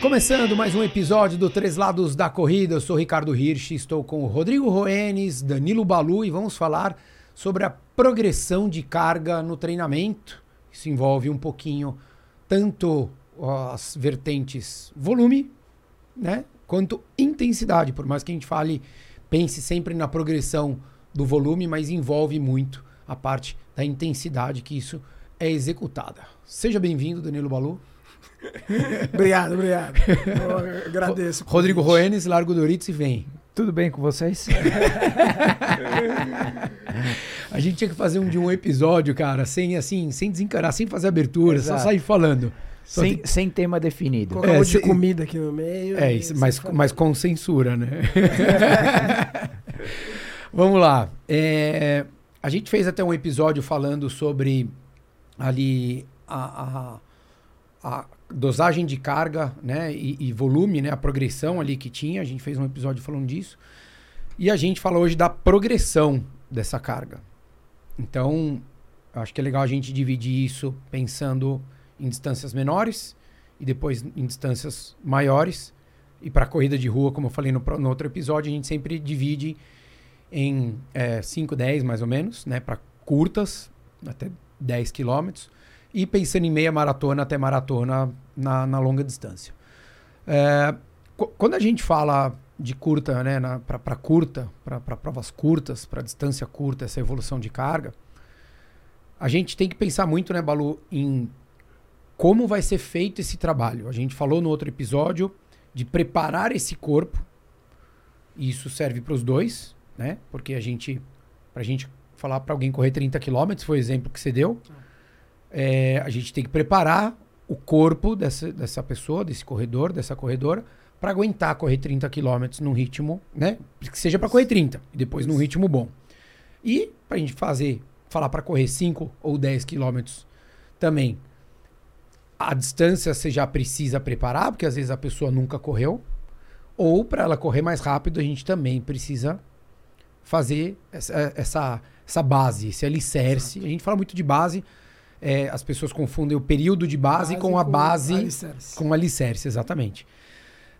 Começando mais um episódio do Três Lados da Corrida, eu sou Ricardo Hirsch, estou com o Rodrigo Roenes, Danilo Balu e vamos falar sobre a progressão de carga no treinamento. Isso envolve um pouquinho tanto as vertentes volume, né, quanto intensidade, por mais que a gente fale, pense sempre na progressão do volume, mas envolve muito a parte da intensidade que isso é executada. Seja bem-vindo, Danilo Balu. obrigado, obrigado. Eu agradeço. Rodrigo Roenes, Largo Doritos e vem. Tudo bem com vocês? a gente tinha que fazer um de um episódio, cara, sem assim, sem desencarar, sem fazer abertura, Exato. só sair falando. Sem, tem... sem tema definido. Colocar é, um de comida aqui no meio. É, isso, mas, mas com censura, né? Vamos lá. É, a gente fez até um episódio falando sobre ali a, a, a dosagem de carga né, e, e, volume, né, a progressão ali que tinha. A gente fez um episódio falando disso. E a gente fala hoje da progressão dessa carga. Então, acho que é legal a gente dividir isso pensando em distâncias menores e depois em distâncias maiores. E para corrida de rua, como eu falei no, no, outro episódio, a gente sempre divide em é, 5, 10 mais ou menos, né, para curtas, até 10 quilômetros e pensando em meia maratona até maratona na, na longa distância. É, quando a gente fala de curta, né, para curta, para provas curtas, para distância curta, essa evolução de carga, a gente tem que pensar muito, né, Balu, em como vai ser feito esse trabalho. A gente falou no outro episódio de preparar esse corpo. E isso serve para os dois, né? Porque a gente, para a gente falar para alguém correr 30 km, foi o exemplo que você deu. Ah é, a gente tem que preparar o corpo dessa, dessa pessoa, desse corredor, dessa corredora, para aguentar correr 30 km num ritmo, né? Que seja para correr 30 e depois num ritmo bom. E para a gente fazer, falar para correr 5 ou 10 km também. A distância você já precisa preparar, porque às vezes a pessoa nunca correu. Ou para ela correr mais rápido, a gente também precisa fazer essa, essa, essa base, esse alicerce. Exato. A gente fala muito de base, é, as pessoas confundem o período de base, base com a base alicerce. com alicerce, exatamente.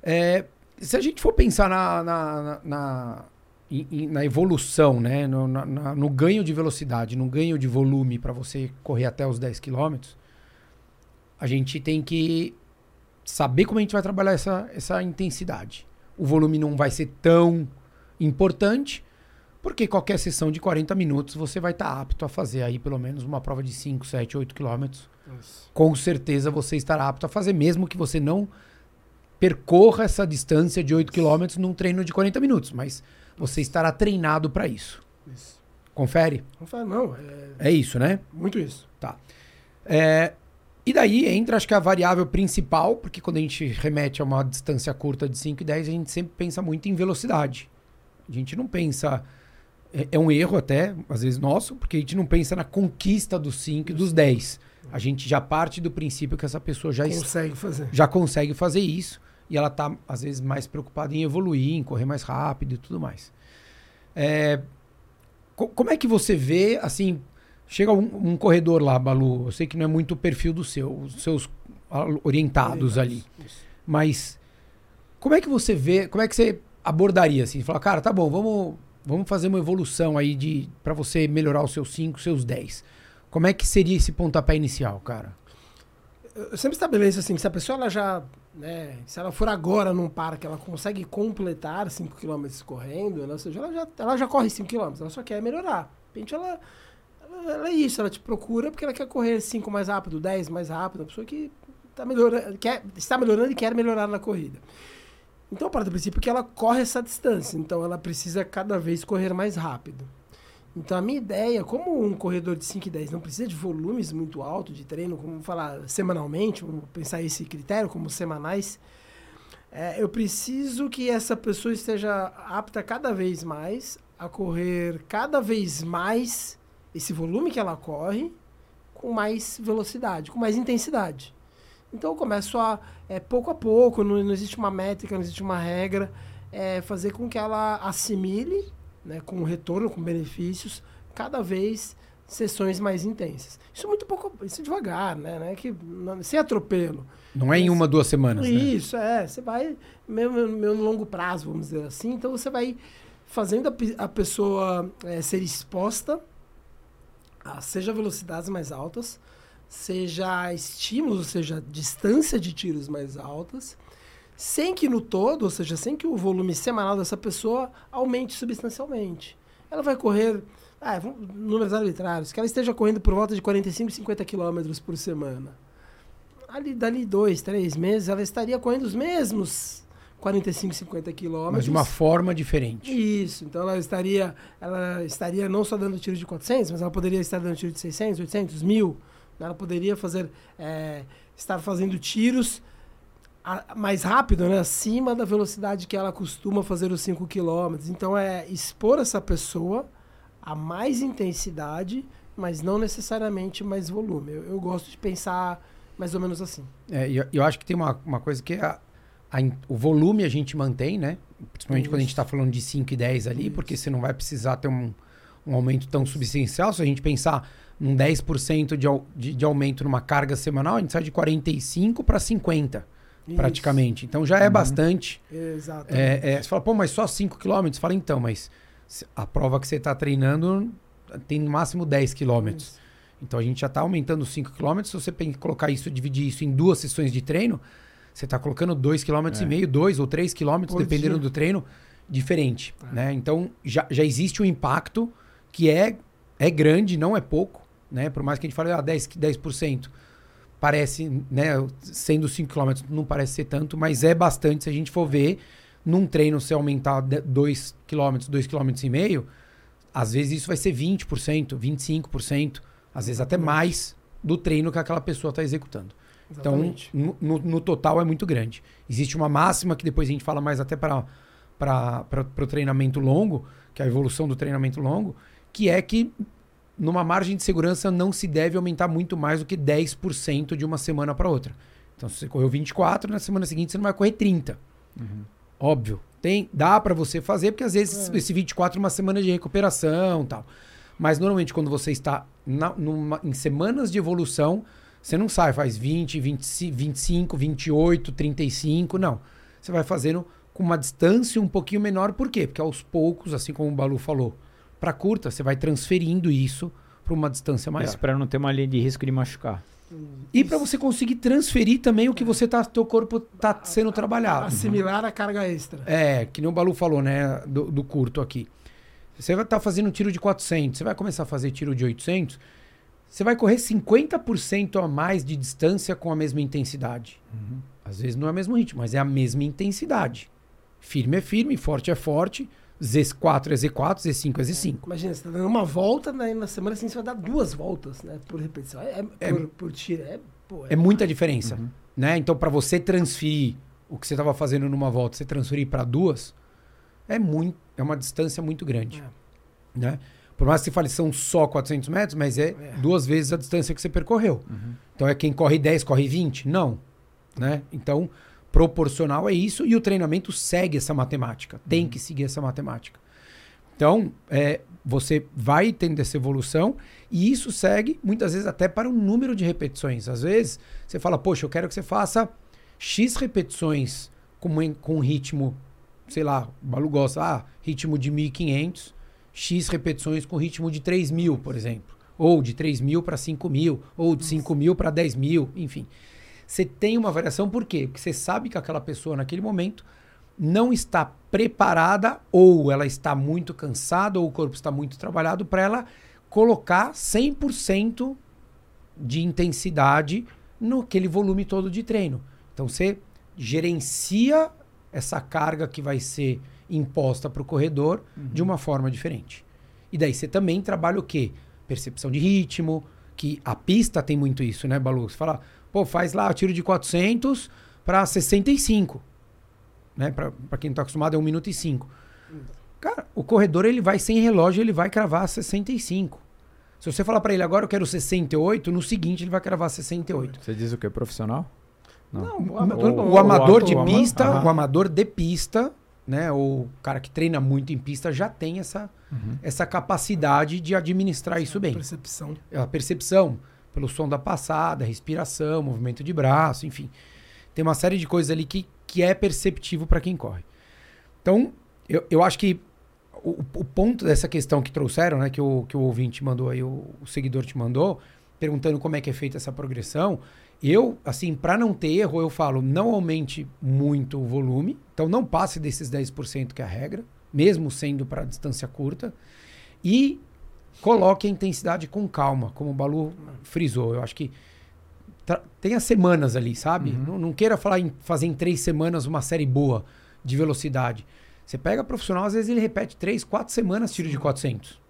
É, se a gente for pensar na, na, na, na, na evolução, né? No, na, no, ganho de velocidade, no ganho de volume para você correr até os 10 km, a gente tem que saber como a gente vai trabalhar essa, essa intensidade. O volume não vai ser tão importante, porque qualquer sessão de 40 minutos você vai estar tá apto a fazer aí pelo menos uma prova de 5, 7, 8 quilômetros. Com certeza você estará apto a fazer, mesmo que você não percorra essa distância de 8 quilômetros num treino de 40 minutos. Mas você estará treinado para isso. isso. Confere? Confere, não. É... é isso, né? Muito isso. Tá. É, e daí entra, acho que a variável principal, porque quando a gente remete a uma distância curta de 5 e 10, a gente sempre pensa muito em velocidade. A gente não pensa é, é, um erro até, às vezes nosso, porque a gente não pensa na conquista dos 5 e dos 10. A gente já parte do princípio que essa pessoa já consegue fazer. Já consegue fazer isso e ela está às vezes mais preocupada em evoluir, em correr mais rápido e tudo mais. É, co como é que você vê, assim, chega um, um, corredor lá, Balu, eu sei que não é muito o perfil do seu, os seus orientados ali, isso. mas como é que você vê, como é que você abordaria assim, falar, cara, tá bom, vamos vamos fazer uma evolução aí de para você melhorar os seus 5, seus 10. Como é que seria esse pontapé inicial, cara? Eu sempre estabeleço assim, se a pessoa ela já, né, se ela for agora num parque, ela consegue completar 5 km correndo, ela, ou seja, ela já, ela já corre 5 km, ela só quer melhorar. De repente ela, ela, ela, é isso, ela te procura porque ela quer correr 5 mais rápido, 10 mais rápido, a pessoa que tá melhorando, quer, está melhorando e quer melhorar na corrida. Então, para do princípio que ela corre essa distância, então ela precisa cada vez correr mais rápido. Então, a minha ideia, como um corredor de 5 e 10 não precisa de volumes muito altos de treino, como falar semanalmente, vamos pensar esse critério como semanais, é, eu preciso que essa pessoa esteja apta cada vez mais a correr cada vez mais esse volume que ela corre com mais velocidade, com mais intensidade. Então eu começo a, é, pouco a pouco, não, não existe uma métrica, não existe uma regra, é, fazer com que ela assimile, né, com retorno, com benefícios, cada vez sessões mais intensas. Isso é muito pouco, isso é devagar, né? Não é que, não- sem atropelo. Não é em uma, duas semanas, né? Isso, é. Você vai, meio no longo prazo, vamos dizer assim. Então você vai fazendo a, a pessoa eh, ser exposta a seja velocidades mais altas, seja estímulos, ou seja, distância de tiros mais altas, sem que no todo, ou seja, sem que o volume semanal dessa pessoa aumente substancialmente. Ela vai correr, ah, números arbitrários, que ela esteja correndo por volta de 45, 50 quilômetros por semana ali dali dois, três meses, ela estaria correndo os mesmos 45, 50 quilômetros. Mas de uma forma diferente. Isso, então ela estaria, ela estaria não só dando tiro de 400, mas ela poderia estar dando tiro de 600, 800, 1000. Ela poderia fazer, é, estar fazendo tiros a- mais rápido, né, acima da velocidade que ela costuma fazer os 5 quilômetros. Então é expor essa pessoa a mais intensidade, mas não necessariamente mais volume. Eu, eu gosto de pensar mais ou menos assim. É, eu, eu acho que tem uma, uma coisa que é a- a o volume a gente mantém, né? Principalmente quando a gente está falando de 5 e 10 ali, Isso. porque você não vai precisar ter um, um aumento tão substancial. Se a gente pensar num 10% de, de, de aumento numa carga semanal, a gente sai de 45 para 50, praticamente. Então já é Uhum. bastante. Isso, Exato. É, é, você fala, pô, mas só 5 km? Fala, então, mas a prova que você está treinando tem no máximo 10 km. Isso. Então a gente já está aumentando 5 km. Se você colocar isso, dividir isso em duas sessões de treino, você está colocando 2,5 km, e meio, 2 ou 3 km, dependendo dia. do treino, diferente. É. Né? Então já, já existe um impacto que é, é grande, não é pouco. Né? Por mais que a gente fale ah, 10, 10%, parece, né, sendo 5 km, não parece ser tanto, mas é bastante se a gente for ver num treino se aumentar 2 km, 2 km e meio, às vezes isso vai ser 20%, 25%, às vezes até mais do treino que aquela pessoa está executando. Exatamente. Então, no, no- no total é muito grande. Existe uma máxima que depois a gente fala mais até para o treinamento longo, que é a evolução do treinamento longo, que é que numa margem de segurança não se deve aumentar muito mais do que 10% de uma semana para outra. Então, se você correu 24, na semana seguinte você não vai correr 30. Óbvio. Tem, dá para você fazer, porque às vezes É. esse 24 é uma semana de recuperação e tal. Mas normalmente quando você está na- numa- em semanas de evolução, você não sai, faz 20, 20, 25, 28, 35, não. Você vai fazendo com uma distância um pouquinho menor, por quê? Porque aos poucos, assim como o Balu falou, para curta, você vai transferindo isso para uma distância maior. Isso pra não ter uma linha de risco de machucar. E para você conseguir transferir também o que você tá, teu corpo tá sendo trabalhado. Assimilar a carga extra. É, que nem o Balu falou, né, do, do curto aqui. Você vai estar fazendo um tiro de 400, você vai começar a fazer tiro de 800, você vai correr 50% a mais de distância com a mesma intensidade. Às vezes não é o mesmo ritmo, mas é a mesma intensidade. Firme é firme, forte é forte, Z4 é Z4, Z5 é Z5. Imagina, você tá dando uma volta, né, na semana assim você vai dar duas voltas, né? Por repetição. É, é- É- por, por tiro. É, pô, É muita diferença, né? Então, para você transferir o que você estava fazendo numa volta, você transferir para duas, é muito, é uma distância muito grande, É. né? Por mais que você fale são só 400 metros, mas é, É. duas vezes a distância que você percorreu. Então, é quem corre 10, corre 20? Não, né? Então, proporcional é isso e o treinamento segue essa matemática. Tem que seguir essa matemática. Então, é, você vai tendo essa evolução e isso segue muitas vezes até para o número de repetições. Às vezes, você fala, poxa, eu quero que você faça X repetições com, com um ritmo, sei lá, o Balu gosta, ah, ritmo de 1500, X repetições com ritmo de 3000, por exemplo. Ou de 3.000 para 5.000, ou de 5.000 para 10.000, enfim. Você tem uma variação, por quê? Porque você sabe que aquela pessoa naquele momento não está preparada ou ela está muito cansada ou o corpo está muito trabalhado para ela colocar 100% de intensidade naquele volume todo de treino. Então você gerencia essa carga que vai ser imposta para o corredor de uma forma diferente. E daí você também trabalha o quê? Percepção de ritmo, que a pista tem muito isso, né, Balu? Você fala, pô, faz lá tiro de 400 para 65 né? Pra, pra quem não tá acostumado é 1 minuto e 5. Cara, o corredor ele vai sem relógio, ele vai cravar 65. Se você falar pra ele agora eu quero 68, no seguinte ele vai cravar 68. Você diz o que? Profissional? Não, Não. o amador O, o amador o de ama- pista, aham. o amador de pista, né, ou o cara que treina muito em pista já tem essa, essa capacidade de administrar isso bem. Percepção. A percepção, pelo som da passada, respiração, movimento de braço, enfim. Tem uma série de coisas ali que, que é perceptivo para quem corre. Então, eu, eu acho que o, o ponto dessa questão que trouxeram, né, que o, que o ouvinte mandou aí, o, o seguidor te mandou, perguntando como é que é feita essa progressão, eu, assim, para não ter erro, eu falo, não aumente muito o volume, então não passe desses 10% que é a regra, mesmo sendo para distância curta, e coloque a intensidade com calma, como o Balu frisou. Eu acho que tenha semanas ali, sabe? Não, não queira falar em fazer em três semanas uma série boa de velocidade. Você pega profissional, às vezes ele repete três, quatro semanas tiro de 400.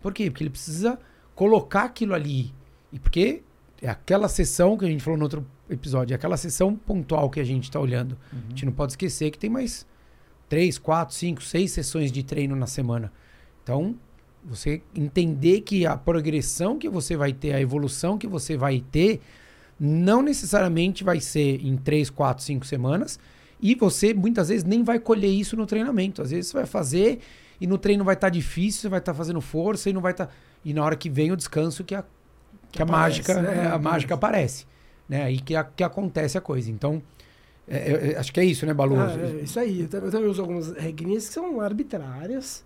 Por quê? Porque ele precisa colocar aquilo ali. E porque é aquela sessão que a gente falou no outro episódio, é aquela sessão pontual que a gente está olhando. A gente não pode esquecer que tem mais três, quatro, cinco, seis sessões de treino na semana. Então, você entender que a progressão que você vai ter, a evolução que você vai ter, não necessariamente vai ser em três, quatro, cinco semanas. E você muitas vezes nem vai colher isso no treinamento. Às vezes você vai fazer e no treino vai estar difícil, você vai estar fazendo força e não vai estar. E na hora que vem o descanso que a, que a aparece, mágica, né? a mágica aparece. Né? Aí que, a- que acontece a coisa. Então, é, é, é, acho que é isso, né, Balu? Ah, é isso aí. Eu também, eu também uso algumas regrinhas que são arbitrárias,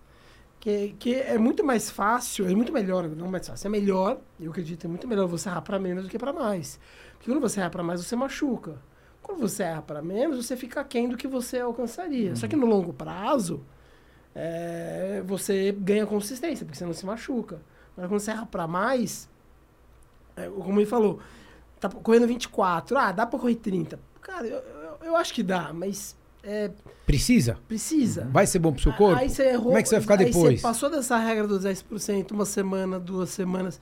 que, que é muito mais fácil, é muito melhor, não mais fácil, é melhor, eu acredito, é muito melhor você errar para menos do que para mais. Porque quando você erra para mais, você machuca. Quando você erra para menos, você fica aquém do que você alcançaria. Só que no longo prazo, é, você ganha consistência, porque você não se machuca. Mas quando você erra para mais, é, como ele falou, tá correndo 24, ah, dá para correr 30. Cara, eu, eu, eu acho que dá, mas é, Precisa? precisa. Vai ser bom pro seu corpo? Aí você errou, Como é que você vai ficar depois? você passou dessa regra dos 10%, uma semana, duas semanas.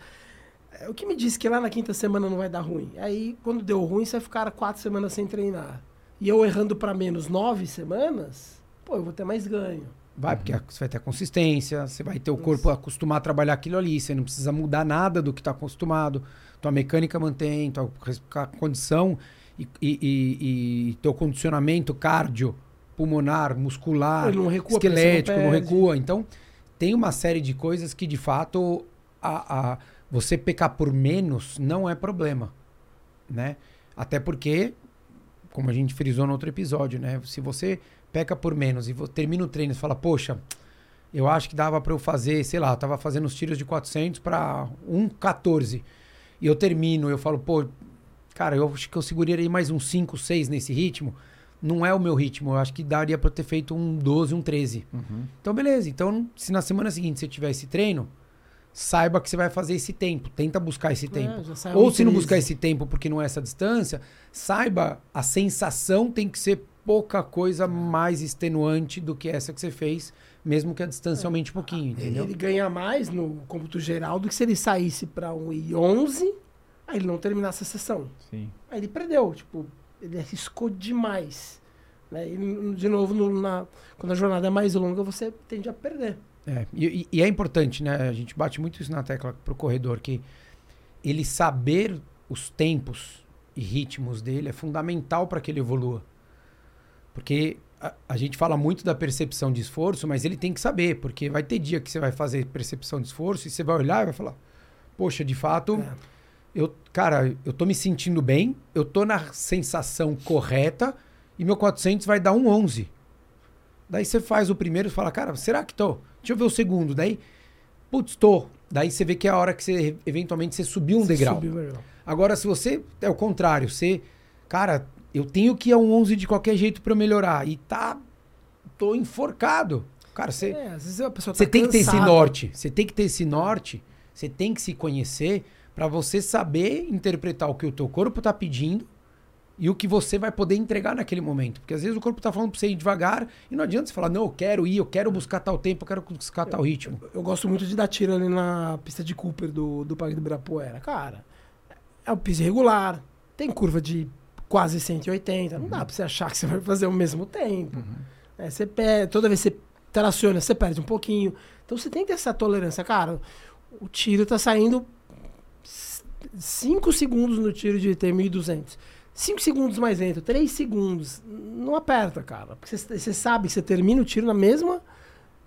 É, O que me disse que lá na quinta semana não vai dar ruim? Aí, quando deu ruim, você vai ficar quatro semanas sem treinar. E eu errando para menos nove semanas, pô, eu vou ter mais ganho. Vai, porque você vai ter a consistência, você vai ter o corpo acostumar a trabalhar aquilo ali, você não precisa mudar nada do que está acostumado, tua mecânica mantém, tua condição e, e, e- teu condicionamento cardio, pulmonar, muscular, não recua, não esquelético, não, perde. recua. Então, tem uma série de coisas que, de fato, a, a- você pecar por menos não é problema, né? Até porque, como a gente frisou no outro episódio, né? Se você peca por menos e termina o treino e fala, poxa, eu acho que dava para eu fazer, sei lá, eu tava fazendo os tiros de 400 para 1,14 e eu termino, eu falo, pô, cara, eu acho que eu seguraria mais uns 5, 6 nesse ritmo. Não é o meu ritmo, eu acho que daria para ter feito um 12, um 13. Então, beleza. Então, se na semana seguinte você tiver esse treino, saiba que você vai fazer esse tempo. Tenta buscar esse tempo. É, sai Ou um se não 13. buscar esse tempo porque não é essa distância, saiba a sensação tem que ser pouca coisa mais extenuante do que essa que você fez, mesmo que a distância aumente um pouquinho, entendeu? Ele ganha mais no cômputo geral do que se ele saísse para um e 11, aí ele não terminasse a sessão. Sim. Aí ele perdeu, tipo, ele arriscou demais. Né? E, de novo, no- na, quando a jornada é mais longa, você tende a perder. É, e, e- e é importante, né? A gente bate muito isso na tecla pro corredor, que ele saber os tempos e ritmos dele é fundamental para que ele evolua. Porque a, a gente fala muito da percepção de esforço, mas ele tem que saber, porque vai ter dia que você vai fazer percepção de esforço e você vai olhar e vai falar: Poxa, de fato, É. eu, cara, eu tô me sentindo bem, eu tô na sensação correta e meu 400 vai dar um 11. Daí você faz o primeiro e fala, cara, será que tô? Deixa eu ver o segundo. Daí, putz, tô. Daí você vê que é a hora que você, eventualmente, você subiu um Você degrau. subiu. Agora, se você é o contrário, você, cara, eu tenho que ir a um 11 de qualquer jeito pra eu melhorar e tá, tô enforcado. Cara, você, É, às vezes a pessoa você tá tem que ter esse norte. Você tem que ter esse norte. Você tem que se conhecer para você saber interpretar o que o teu corpo tá pedindo e o que você vai poder entregar naquele momento. Porque às vezes o corpo tá falando para você ir devagar e não adianta você falar, não, eu quero ir, eu quero buscar tal tempo, eu quero buscar tal ritmo. Eu gosto muito de dar tiro ali na pista de Cooper do, do Parque do Ibirapuera. Cara, é um piso irregular, tem curva de quase 180. Não dá pra você achar que você vai fazer o mesmo tempo. É, você perde, toda vez que você traciona, você perde um pouquinho. Então você tem que ter essa tolerância. Cara, o tiro tá saindo 5 segundos no tiro de ter 1.200. 5 segundos mais lento, 3 segundos, não aperta, cara. Porque você sabe que você termina o tiro na mesma,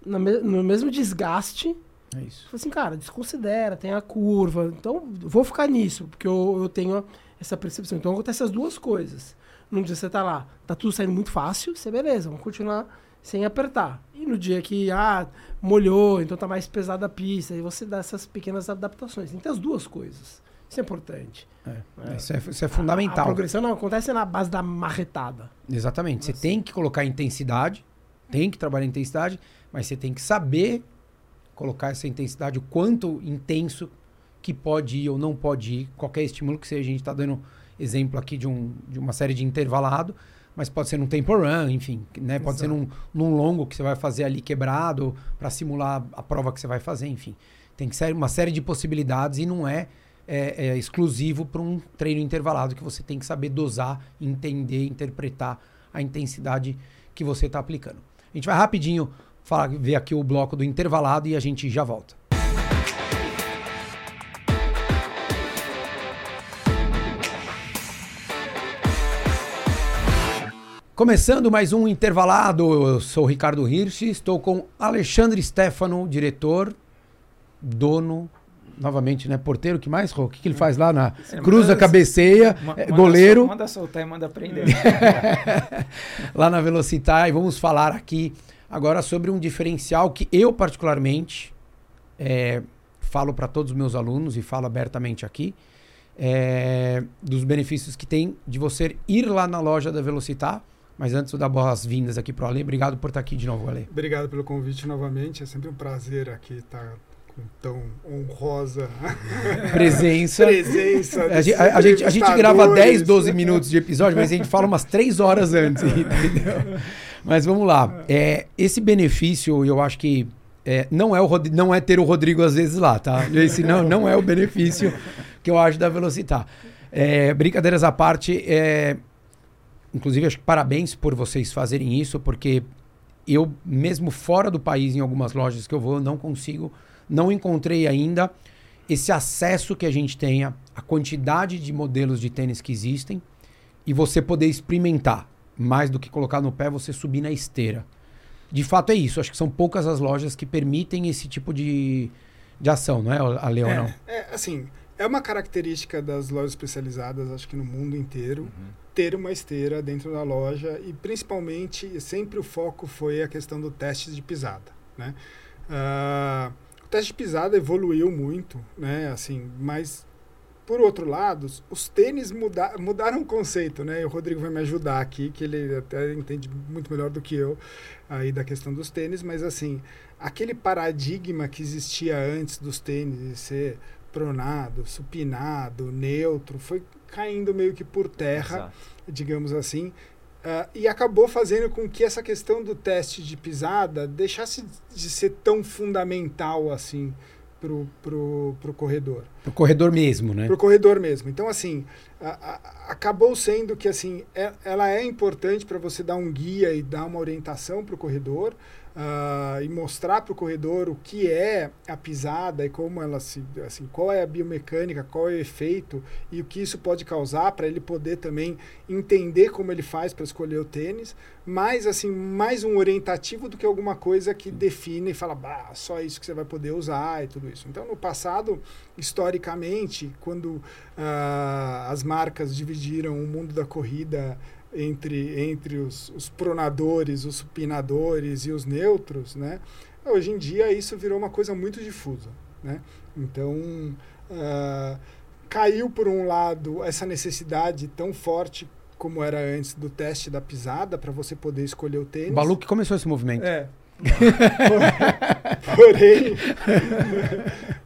na me, no mesmo desgaste. É isso. Fala assim, cara, desconsidera, tem a curva. Então, vou ficar nisso, porque eu, eu tenho essa percepção. Então, acontece as duas coisas. Num dia você tá lá, tá tudo saindo muito fácil, você beleza, vamos continuar sem apertar. E no dia que, ah, molhou, então tá mais pesada a pista, aí você dá essas pequenas adaptações. Então, as duas coisas. Isso é importante. É, Isso, é, isso é fundamental. A, a, progressão não acontece na base da marretada. Exatamente. Você tem que colocar intensidade, tem que trabalhar intensidade, mas você tem que saber colocar essa intensidade, o quanto intenso que pode ir ou não pode ir, qualquer estímulo que seja. A gente está dando exemplo aqui de, um, de uma série de intervalado, mas pode ser num tempo run, enfim, né? Pode ser num, num longo que você vai fazer ali quebrado para simular a prova que você vai fazer, enfim. Tem que ser uma série de possibilidades e não é é, é exclusivo para um treino intervalado que você tem que saber dosar, entender, interpretar a intensidade que você está aplicando. A gente vai rapidinho falar, ver aqui o bloco do intervalado e a gente já volta. Começando mais um intervalado, eu sou Ricardo Hirsch, estou com Alexandre Stefano, diretor, dono novamente, né? Porteiro, que mais, Rô? O que, que ele faz lá na cruza, cabeceia, é, goleiro. manda soltar e manda prender. lá na Velocitar. E vamos falar aqui agora sobre um diferencial que eu, particularmente, é, falo para todos os meus alunos e falo abertamente aqui. É, dos benefícios que tem de você ir lá na loja da Velocitar. Mas antes, eu dar boas-vindas aqui para o Ale. Obrigado por estar aqui de novo, Ale. Obrigado pelo convite novamente. É sempre um prazer aqui estar com tão honrosa presença. presença a, gente, a, gente, a gente grava 10, 12 minutos de episódio, mas a gente fala umas 3 horas antes, entendeu? Mas vamos lá. É, esse benefício, eu acho que é, não, é o, não é ter o Rodrigo às vezes lá, tá? Esse não, não é o benefício que eu acho da Velocitar. É, brincadeiras à parte, é, inclusive acho que parabéns por vocês fazerem isso, porque eu, mesmo fora do país, em algumas lojas que eu vou, não consigo não encontrei ainda esse acesso que a gente tenha, a quantidade de modelos de tênis que existem e você poder experimentar. Mais do que colocar no pé, você subir na esteira. De fato é isso. Acho que são poucas as lojas que permitem esse tipo de, de ação, não é, a Leon? É, é, assim, é uma característica das lojas especializadas, acho que no mundo inteiro, uhum. ter uma esteira dentro da loja e principalmente sempre o foco foi a questão do teste de pisada, né? Uh, teste de pisada evoluiu muito, né? Assim, mas por outro lado, os tênis muda mudaram o conceito, né? E o Rodrigo vai me ajudar aqui, que ele até entende muito melhor do que eu aí da questão dos tênis, mas assim, aquele paradigma que existia antes dos tênis de ser pronado, supinado, neutro, foi caindo meio que por terra, Exato. digamos assim, Uh, e acabou fazendo com que essa questão do teste de pisada deixasse de ser tão fundamental assim pro, pro, pro corredor. Pro corredor mesmo, né? Pro corredor mesmo. Então, assim, a, a, acabou sendo que, assim, é, ela é importante para você dar um guia e dar uma orientação pro corredor, uh, e mostrar para o corredor o que é a pisada e como ela se, assim, qual é a biomecânica, qual é o efeito e o que isso pode causar para ele poder também entender como ele faz para escolher o tênis, mas assim, mais um orientativo do que alguma coisa que define e fala, bah, só isso que você vai poder usar e tudo isso. Então, no passado, historicamente, quando uh, as marcas dividiram o mundo da corrida entre, entre os, os pronadores, os supinadores e os neutros, né? Hoje em dia isso virou uma coisa muito difusa, né? Então, uh, caiu por um lado essa necessidade tão forte como era antes do teste da pisada para você poder escolher o tênis. O Balu que começou esse movimento. É, Porém,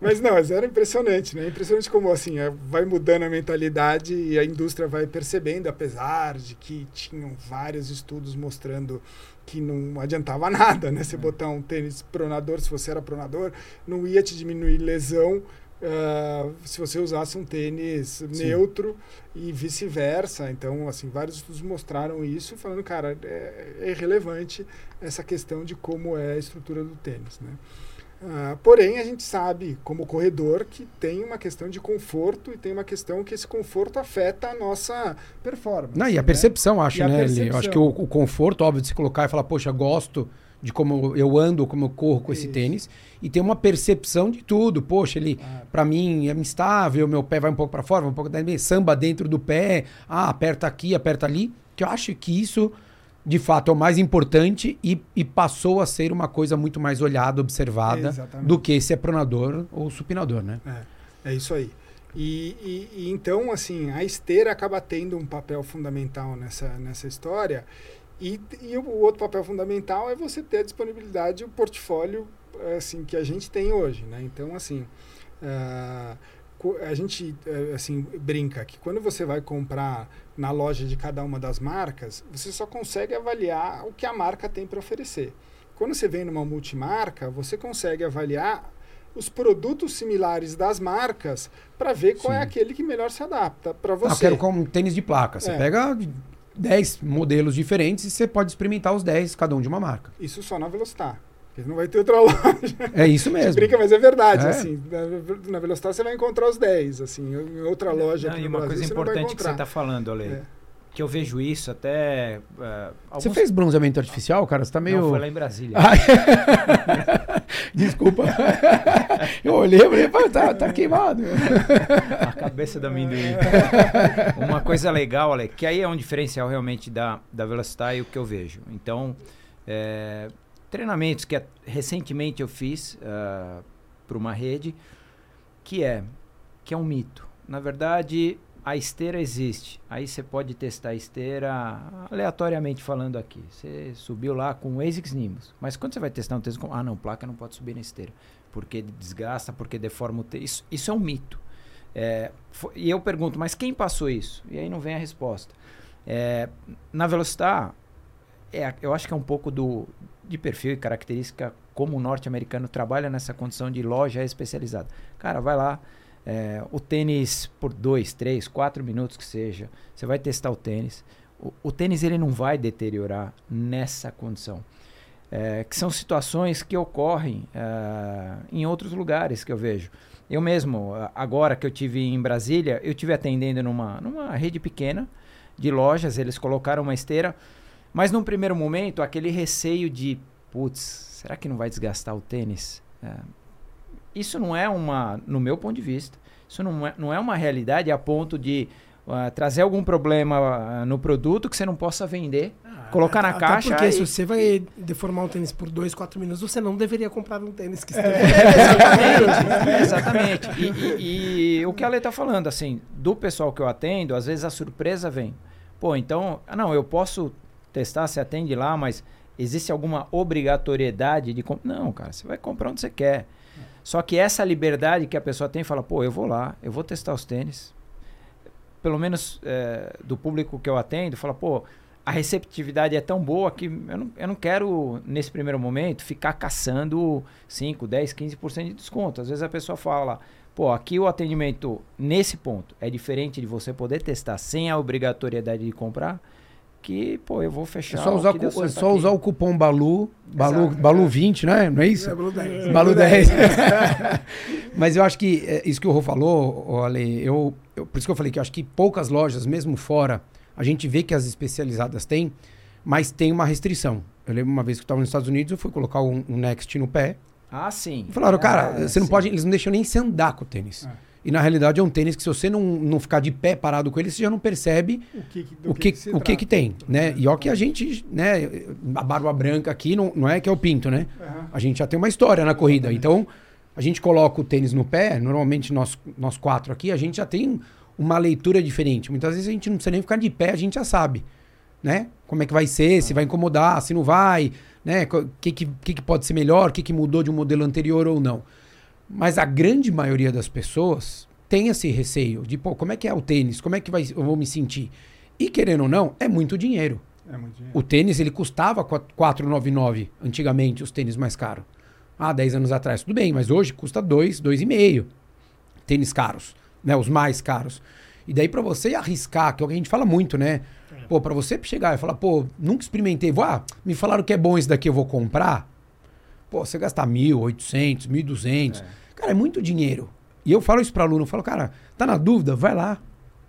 mas não, mas era impressionante, né? Impressionante como assim, é, vai mudando a mentalidade e a indústria vai percebendo, apesar de que tinham vários estudos mostrando que não adiantava nada, né? Você botar um tênis pronador, se você era pronador, não ia te diminuir lesão Uh, se você usasse um tênis Sim. neutro e vice-versa. Então, assim, vários estudos mostraram isso, falando, cara, é, é irrelevante essa questão de como é a estrutura do tênis, né? Ah, porém, a gente sabe, como corredor, que tem uma questão de conforto e tem uma questão que esse conforto afeta a nossa performance. Não, e a né? percepção, acho, E né? Percepção. acho que o, o conforto, óbvio, de se colocar e falar, poxa, gosto de como eu ando, como eu corro com esse Isso. tênis, e ter uma percepção de tudo. Poxa, ele, Ah. pra mim, é instável, meu pé vai um pouco pra fora, um pouco daí, samba dentro do pé, ah, aperta aqui, aperta ali. Que eu acho que isso, de fato, é o mais importante e, e passou a ser uma coisa muito mais olhada, observada, Exatamente. do que se é pronador ou supinador, né? É, é isso aí. E, e- e então, assim, a esteira acaba tendo um papel fundamental nessa, nessa história. E, e o outro papel fundamental é você ter a disponibilidade, o portfólio assim, que a gente tem hoje. Né? Então, assim, ah, co- a gente eh, assim, brinca que quando você vai comprar na loja de cada uma das marcas, você só consegue avaliar o que a marca tem para oferecer. Quando você vem numa multimarca, você consegue avaliar os produtos similares das marcas para ver qual é Sim. aquele que melhor se adapta para Ah, você. eu quero com um tênis de placa. Você É. pega 10 modelos diferentes e você pode experimentar os 10, cada um de uma marca. Isso só na Velocitar. Porque não vai ter outra loja. É isso mesmo. brinca, mas é verdade. É. Assim, na, na Velocitar você vai encontrar os 10. Assim, em outra loja Não, e uma Brasil coisa você importante que você está falando, Ale, É. que eu vejo isso até. Você alguns- fez bronzeamento artificial, cara? Você tá meio. Não, foi lá em Brasília. Ai. Desculpa. Eu olhei e falei, "Pô, tá, tá queimado. A cabeça da amendoim. Uma coisa legal, Ale, que aí é um diferencial realmente da, da Velocitar e o que eu vejo. Então, é, treinamentos que recentemente eu fiz para uma rede, que é, que é um mito. Na verdade, a esteira existe. Aí você pode testar a esteira aleatoriamente falando aqui. Você subiu lá com o ASICS Nimbus. Mas quando você vai testar um tênis com... Ah, não, placa não pode subir na esteira. Porque desgasta, porque deforma o tênis. Isso, isso é um mito. É, fo- e eu pergunto, mas quem passou isso? E aí não vem a resposta. É, na Velocitar, é, eu acho que é um pouco do, de perfil e característica como o norte-americano trabalha nessa condição de loja especializada. Cara, vai lá, é, o tênis por dois, três, quatro minutos que seja, você vai testar o tênis. O, o tênis ele não vai deteriorar nessa condição. É, que são situações que ocorrem ah, em outros lugares que eu vejo. Eu mesmo, agora que eu tive em Brasília, eu tive atendendo numa, numa rede pequena de lojas, eles colocaram uma esteira, mas num primeiro momento, aquele receio de, putz, será que não vai desgastar o tênis? É, isso não é uma, no meu ponto de vista, isso não é, não é uma realidade a ponto de ah, trazer algum problema ah, no produto que você não possa vender, colocar na caixa Porque e- se você vai deformar um tênis por 2, 4 minutos, você não deveria comprar um tênis que esteja. Exatamente, exatamente. E, e- e o que a Lê tá falando, assim, do pessoal que eu atendo, às vezes a surpresa vem. Pô, então, ah, não, eu posso testar, você atende lá, mas existe alguma obrigatoriedade de comprar? Não, cara, você vai comprar onde você quer. Só que essa liberdade que a pessoa tem, fala, pô, eu vou lá, eu vou testar os tênis. Pelo menos eh, do público que eu atendo, fala, pô, a receptividade é tão boa que eu não, eu não quero, nesse primeiro momento, ficar caçando 5, 10, 15% de desconto. Às vezes a pessoa fala, pô, aqui o atendimento nesse ponto é diferente de você poder testar sem a obrigatoriedade de comprar, que, pô, eu vou fechar. É só o usar, cu- é só usar o cupom BALU, BALU, Exato. BALU 20, né? Não é isso? É, Blue 10. Balu 10. Mas eu acho que é, isso que o Rô falou, Ale, eu, eu- por isso que eu falei que eu acho que poucas lojas, mesmo fora, a gente vê que as especializadas têm, mas tem uma restrição. Eu lembro uma vez que eu estava nos Estados Unidos, eu fui colocar um, um Next no pé. Ah, sim. E falaram, cara, Ah, você não sim. pode, eles não deixam nem você andar com o tênis. É. E na realidade é um tênis que se você não, não ficar de pé parado com ele, você já não percebe O que, que- o que, se o que, que tem, né? E ó que a gente, né, a barba branca aqui não, não é que é o pinto, né? Aham. A gente já tem uma história na corrida. Então, a gente coloca o tênis no pé, normalmente nós, nós quatro aqui, a gente já tem uma leitura diferente. Muitas vezes a gente não precisa nem ficar de pé, a gente já sabe, né? Como é que vai ser, se vai incomodar, se não vai, né? O que, que, que que pode ser melhor, o que, que mudou de um modelo anterior ou não. Mas a grande maioria das pessoas tem esse receio de, pô, como é que é o tênis? Como é que vai, eu vou me sentir? E querendo ou não, é muito dinheiro. É muito dinheiro. O tênis, ele custava qu- 4,99 antigamente, os tênis mais caros. Ah, 10 anos atrás, tudo bem, mas hoje custa 2, 2,5. Tênis caros, né? Os mais caros. E daí pra você arriscar, que é o que a gente fala muito, né? Pô, pra você chegar e falar, pô, nunca experimentei, vou, ah, me falaram que é bom esse daqui, eu vou comprar. Pô, você gastar mil, oitocentos, mil e duzentos. Cara, é muito dinheiro. E eu falo isso para aluno, eu falo, cara, tá na dúvida? Vai lá.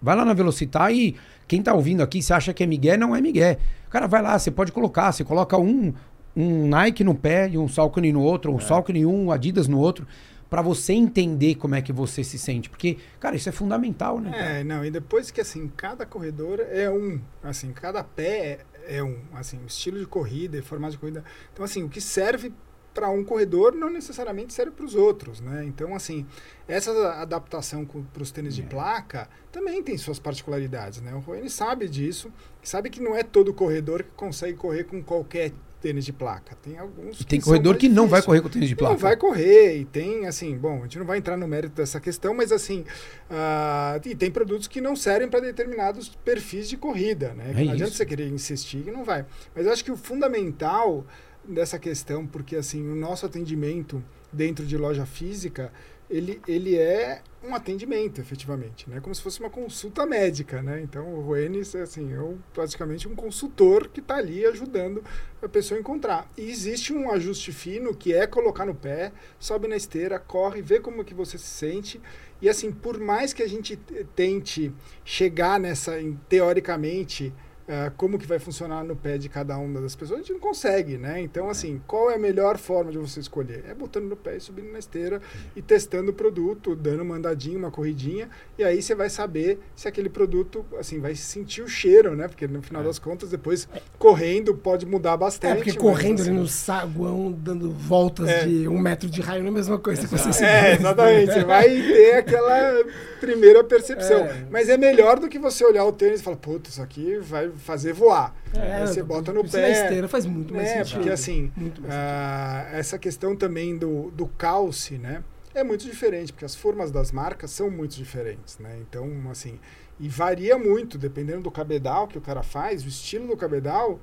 Vai lá na Velocitar e quem tá ouvindo aqui, você acha que é Miguel, não é Miguel. Cara, vai lá, você pode colocar, você coloca um, um Nike no pé e um Saucony no outro, ou um Saucony um, um Adidas no outro, para você entender como é que você se sente. Porque, cara, isso é fundamental, né? cara? É, não, e depois que assim, cada corredor é um, assim, cada pé é, é um, assim, o estilo de corrida e formato de corrida. Então, assim, o que serve para um corredor não necessariamente serve para os outros, né? Então, assim, essa adaptação para os tênis de placa também tem suas particularidades, né? O Roene sabe disso, sabe que não é todo corredor que consegue correr com qualquer tênis de placa. Tem alguns E tem são corredor que não vai correr com tênis de placa. Não vai correr e tem assim, bom, a gente não vai entrar no mérito dessa questão, mas assim, ah, e tem produtos que não servem para determinados perfis de corrida, né? Que É não adianta isso. você querer insistir que não vai. Mas eu acho que o fundamental dessa questão, porque assim, o nosso atendimento dentro de loja física, ele, ele é um atendimento, efetivamente, né? Como se fosse uma consulta médica, né? Então, o Ruenis, assim, é praticamente um consultor que está ali ajudando a pessoa a encontrar. E existe um ajuste fino que é colocar no pé, sobe na esteira, corre, vê como que você se sente. E assim, por mais que a gente tente chegar nessa, teoricamente, ah, como que vai funcionar no pé de cada uma das pessoas, a gente não consegue, né? Então, assim, qual é a melhor forma de você escolher? É botando no pé e subindo na esteira e testando o produto, dando uma andadinha, uma corridinha, e aí você vai saber se aquele produto, assim, vai sentir o cheiro, né? Porque no final das contas, depois, correndo pode mudar bastante. É, porque mas, correndo assim, ali no saguão, dando voltas É. de um metro de raio, não é a mesma coisa que você É, exatamente. Você vai ter aquela primeira percepção. É. Mas é melhor do que você olhar o tênis e falar, puta, isso aqui vai fazer voar. É, Aí você bota no pé. Na esteira faz muito mais É, sentido. porque assim, ah, essa questão também do, do calce, né? É muito diferente, porque as formas das marcas são muito diferentes, né? Então, assim, e varia muito, dependendo do cabedal que o cara faz, o estilo do cabedal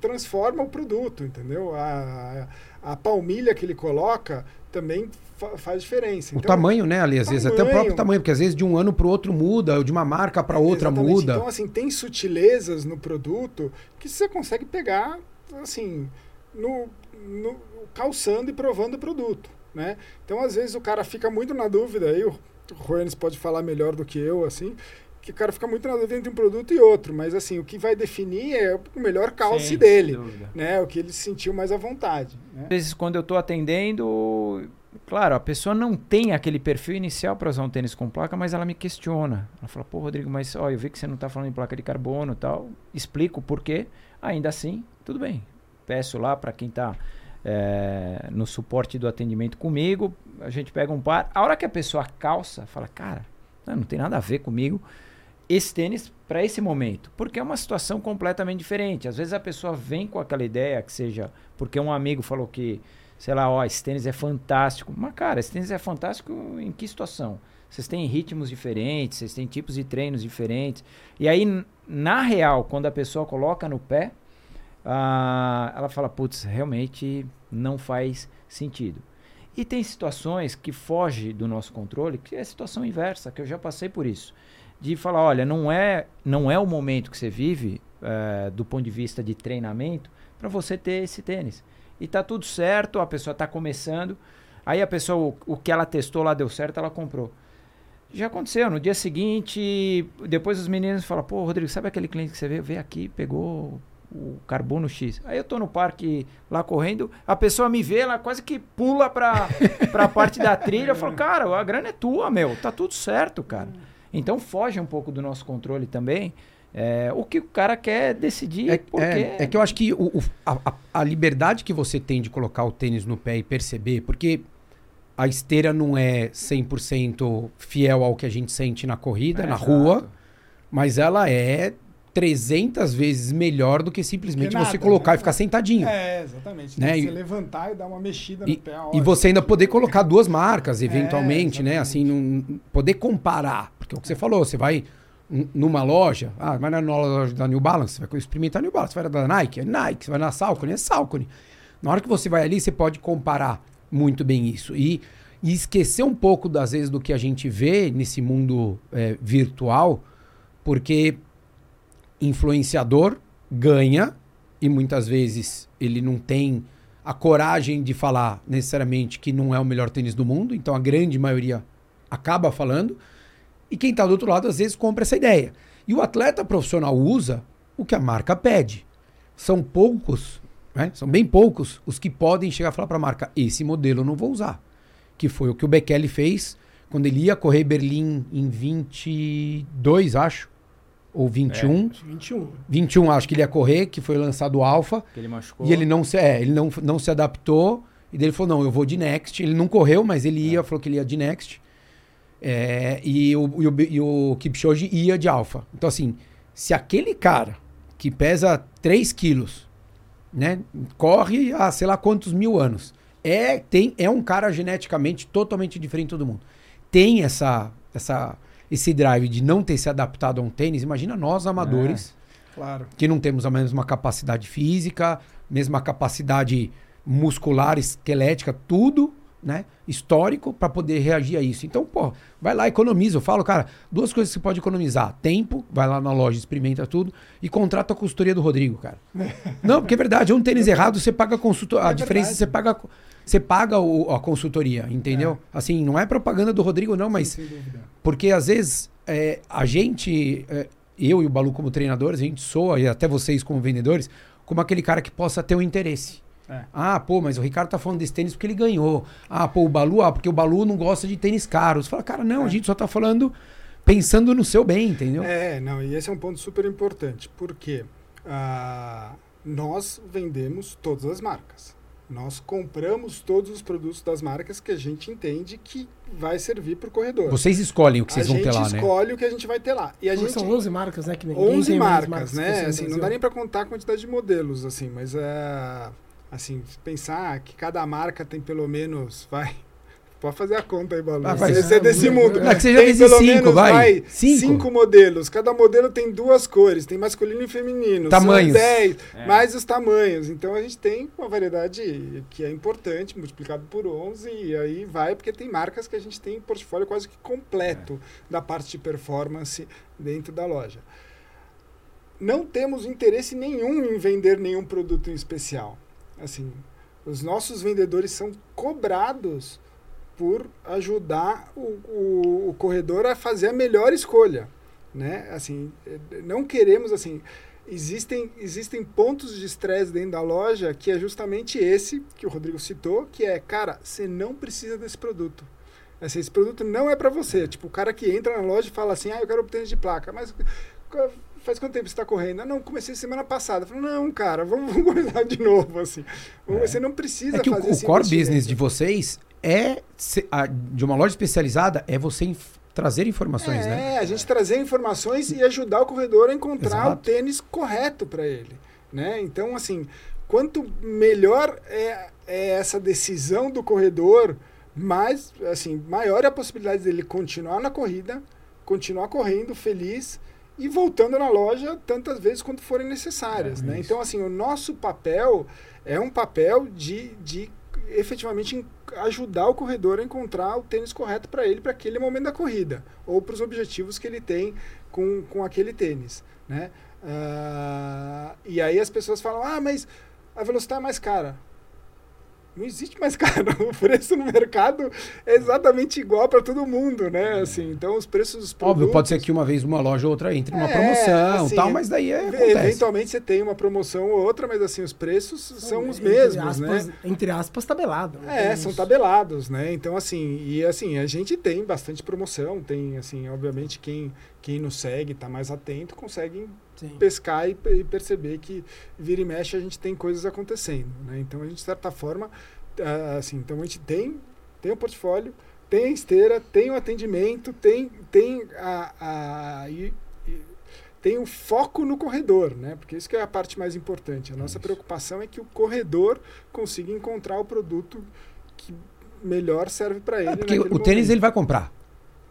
transforma o produto, entendeu? A, a, palmilha que ele coloca também faz diferença. O Então, tamanho, né, ali, às vezes, até o tamanho. próprio tamanho, porque às vezes de um ano para o outro muda, ou de uma marca para outra Exatamente. muda. Então, assim, tem sutilezas no produto que você consegue pegar, assim, no, no- calçando e provando o produto, né? Então, às vezes, o cara fica muito na dúvida, aí o Roenes pode falar melhor do que eu, assim, que o cara fica muito na dúvida entre um produto e outro, mas, assim, o que vai definir é o melhor calce Sim, dele, né? O que ele se sentiu mais à vontade, né? Às vezes, quando eu estou atendendo, claro, a pessoa não tem aquele perfil inicial para usar um tênis com placa, mas ela me questiona. Ela fala, pô, Rodrigo, mas ó, eu vi que você não está falando em placa de carbono e tal. Explico o porquê. Ainda assim, tudo bem. Peço lá para quem está no suporte do atendimento comigo, a gente pega um par. A hora que a pessoa calça, fala, cara, não, não tem nada a ver comigo esse tênis para esse momento, porque é uma situação completamente diferente. Às vezes a pessoa vem com aquela ideia que seja porque um amigo falou que, sei lá, ó, esse tênis é fantástico. Mas cara, esse tênis é fantástico em que situação? Vocês têm ritmos diferentes, vocês têm tipos de treinos diferentes. E aí, na real, quando a pessoa coloca no pé, ah, ela fala, putz, realmente não faz sentido. E tem situações que fogem do nosso controle, que é a situação inversa, que eu já passei por isso de falar, olha, não é, não é o momento que você vive eh, do ponto de vista de treinamento para você ter esse tênis. E tá tudo certo, a pessoa tá começando, aí a pessoa, o, o que ela testou lá deu certo, ela comprou. Já aconteceu, no dia seguinte, depois os meninos falam, pô, Rodrigo, sabe aquele cliente que você veio, veio aqui, pegou o carbono X. Aí eu tô no parque lá correndo, a pessoa me vê, ela quase que pula pra, pra parte da trilha, eu falo, cara, a grana é tua, meu, tá tudo certo, cara. Então foge um pouco do nosso controle também. É, o que o cara quer decidir, É, porque é, é que eu acho que o- o- a, a- liberdade que você tem de colocar o tênis no pé e perceber, porque a esteira não é 100% fiel ao que a gente sente na corrida, É, na exato. rua, mas ela é 300 vezes melhor do que simplesmente Que nada, você colocar né? e ficar sentadinho. É, exatamente. Né? Você E- levantar e dar uma mexida E, no pé. e você ainda poder colocar duas marcas, eventualmente, né? Assim, num- poder comparar. Porque é o que você falou, você vai numa loja, ah, vai na loja da New Balance, vai experimentar New Balance, vai na Nike, é Nike, você vai na Saucony, é Saucony. Na hora que você vai ali, você pode comparar muito bem isso. E, e esquecer um pouco, das vezes, do que a gente vê nesse mundo é, virtual, porque influenciador ganha e muitas vezes ele não tem a coragem de falar necessariamente que não é o melhor tênis do mundo, então a grande maioria acaba falando. E quem está do outro lado, às vezes, compra essa ideia. E o atleta profissional usa o que a marca pede. São poucos, né? são bem poucos os que podem chegar a falar para a marca: esse modelo eu não vou usar. Que foi o que o Bekele fez quando ele ia correr Berlim em 22, acho. Ou 21. 21. 21, acho que ele ia correr, que foi lançado o Alpha. Que ele machucou. E ele não se, é, ele não, não se adaptou. E daí ele falou: não, eu vou de Next. Ele não correu, mas ele ia, falou que ele ia de Next. É, e, o, e, o, e o Kipchoge ia de Alpha. Então, assim, se aquele cara que pesa 3 quilos, né, corre há sei lá quantos mil anos, é, tem, é um cara geneticamente totalmente diferente de todo mundo. Tem essa, essa, esse drive de não ter se adaptado a um tênis. Imagina nós, amadores, Claro. que não temos a mesma capacidade física, mesma capacidade muscular, esquelética, tudo, né? Histórico para poder reagir a isso. Então, pô, vai lá, economiza. Eu falo, cara, duas coisas que você pode economizar: tempo, vai lá na loja, experimenta tudo, e contrata a consultoria do Rodrigo, cara. não, porque é verdade, um tênis errado, você paga a consultoria. A É diferença é você paga, você paga o- a consultoria, entendeu? Assim, não é propaganda do Rodrigo, não, mas porque às vezes é, a gente, é, eu e o Balu como treinadores, a gente soa, e até vocês como vendedores, como aquele cara que possa ter um interesse. É. Ah, pô, mas o Ricardo tá falando desse tênis porque ele ganhou. Ah, pô, o Balu, ah, porque o Balu não gosta de tênis caros. Você fala, cara, não, a gente só tá falando pensando no seu bem, entendeu? É, não, e esse é um ponto super importante, porque ah, nós vendemos todas as marcas. Nós compramos todos os produtos das marcas que a gente entende que vai servir para o corredor. Vocês escolhem o que vocês a vão ter gente lá, né? escolhe o que a gente vai ter lá. E a gente São 11 marcas, né? Que ninguém 11 tem mais marcas, que né? Assim, não dá nem para contar a quantidade de modelos, assim, mas é assim, pensar que cada marca tem pelo menos, vai, pode fazer a conta aí, Balu. Ah, vai. Você é desse mundo. Não, é que você já tem pelo cinco, menos, vai. Cinco. cinco modelos. Cada modelo tem duas cores, tem masculino e feminino. Tamanhos. São 10, É. mais os tamanhos. Então a gente tem uma variedade que é importante, multiplicado por 11, e aí vai, porque tem marcas que a gente tem portfólio quase que completo da parte de performance dentro da loja. Não temos interesse nenhum em vender nenhum produto em especial. Assim, os nossos vendedores são cobrados por ajudar o, o, o corredor a fazer a melhor escolha, né? Assim, não queremos assim. Existem, existem pontos de estresse dentro da loja que é justamente esse que o Rodrigo citou, que é, cara, você não precisa desse produto. Assim, esse produto não é para você. Tipo, o cara que entra na loja e fala assim, ah, eu quero tênis de placa, mas faz quanto tempo você está correndo? Ah, não, comecei semana passada. Falo, não, cara, vamos, vamos começar de novo, assim. Você não precisa É que o, fazer o esse core business de vocês é de uma loja especializada é você trazer informações, é, né? a gente trazer informações e ajudar o corredor a encontrar Exato. o tênis correto para ele, né? Então, assim, quanto melhor é, é essa decisão do corredor, mais, assim, maior é a possibilidade dele continuar na corrida, continuar correndo feliz e voltando na loja tantas vezes quanto forem necessárias, É, né? Então, assim, o nosso papel é um papel de, de efetivamente en- ajudar o corredor a encontrar o tênis correto para ele, para aquele momento da corrida, ou para os objetivos que ele tem com, com aquele tênis, né? Ah, e aí as pessoas falam, ah, mas a velocidade é mais cara. Não existe mais caro. O preço no mercado é exatamente igual para todo mundo, né? Assim, então os preços dos produtos... Óbvio, pode ser que uma vez uma loja ou outra entre numa É, promoção assim, tal, mas daí é. Eventualmente você tem uma promoção ou outra, mas assim, os preços são os Entre mesmos, né? aspas- Entre aspas, tabelado. né? É, Tem são tabelados, né? Então, assim, e assim, a gente tem bastante promoção, tem, assim, obviamente, quem, quem nos segue, tá mais atento, consegue Sim. pescar e, e perceber que vira e mexe a gente tem coisas acontecendo, né? Então, a gente, de certa forma, ah, assim, então a gente tem, tem o portfólio, tem a esteira, tem o atendimento, tem, tem a... a e- tem o foco no corredor, né? Porque isso que é a parte mais importante. A nossa Isso. preocupação é que o corredor consiga encontrar o produto que melhor serve para ele. É, porque o naquele tênis momento. ele vai comprar.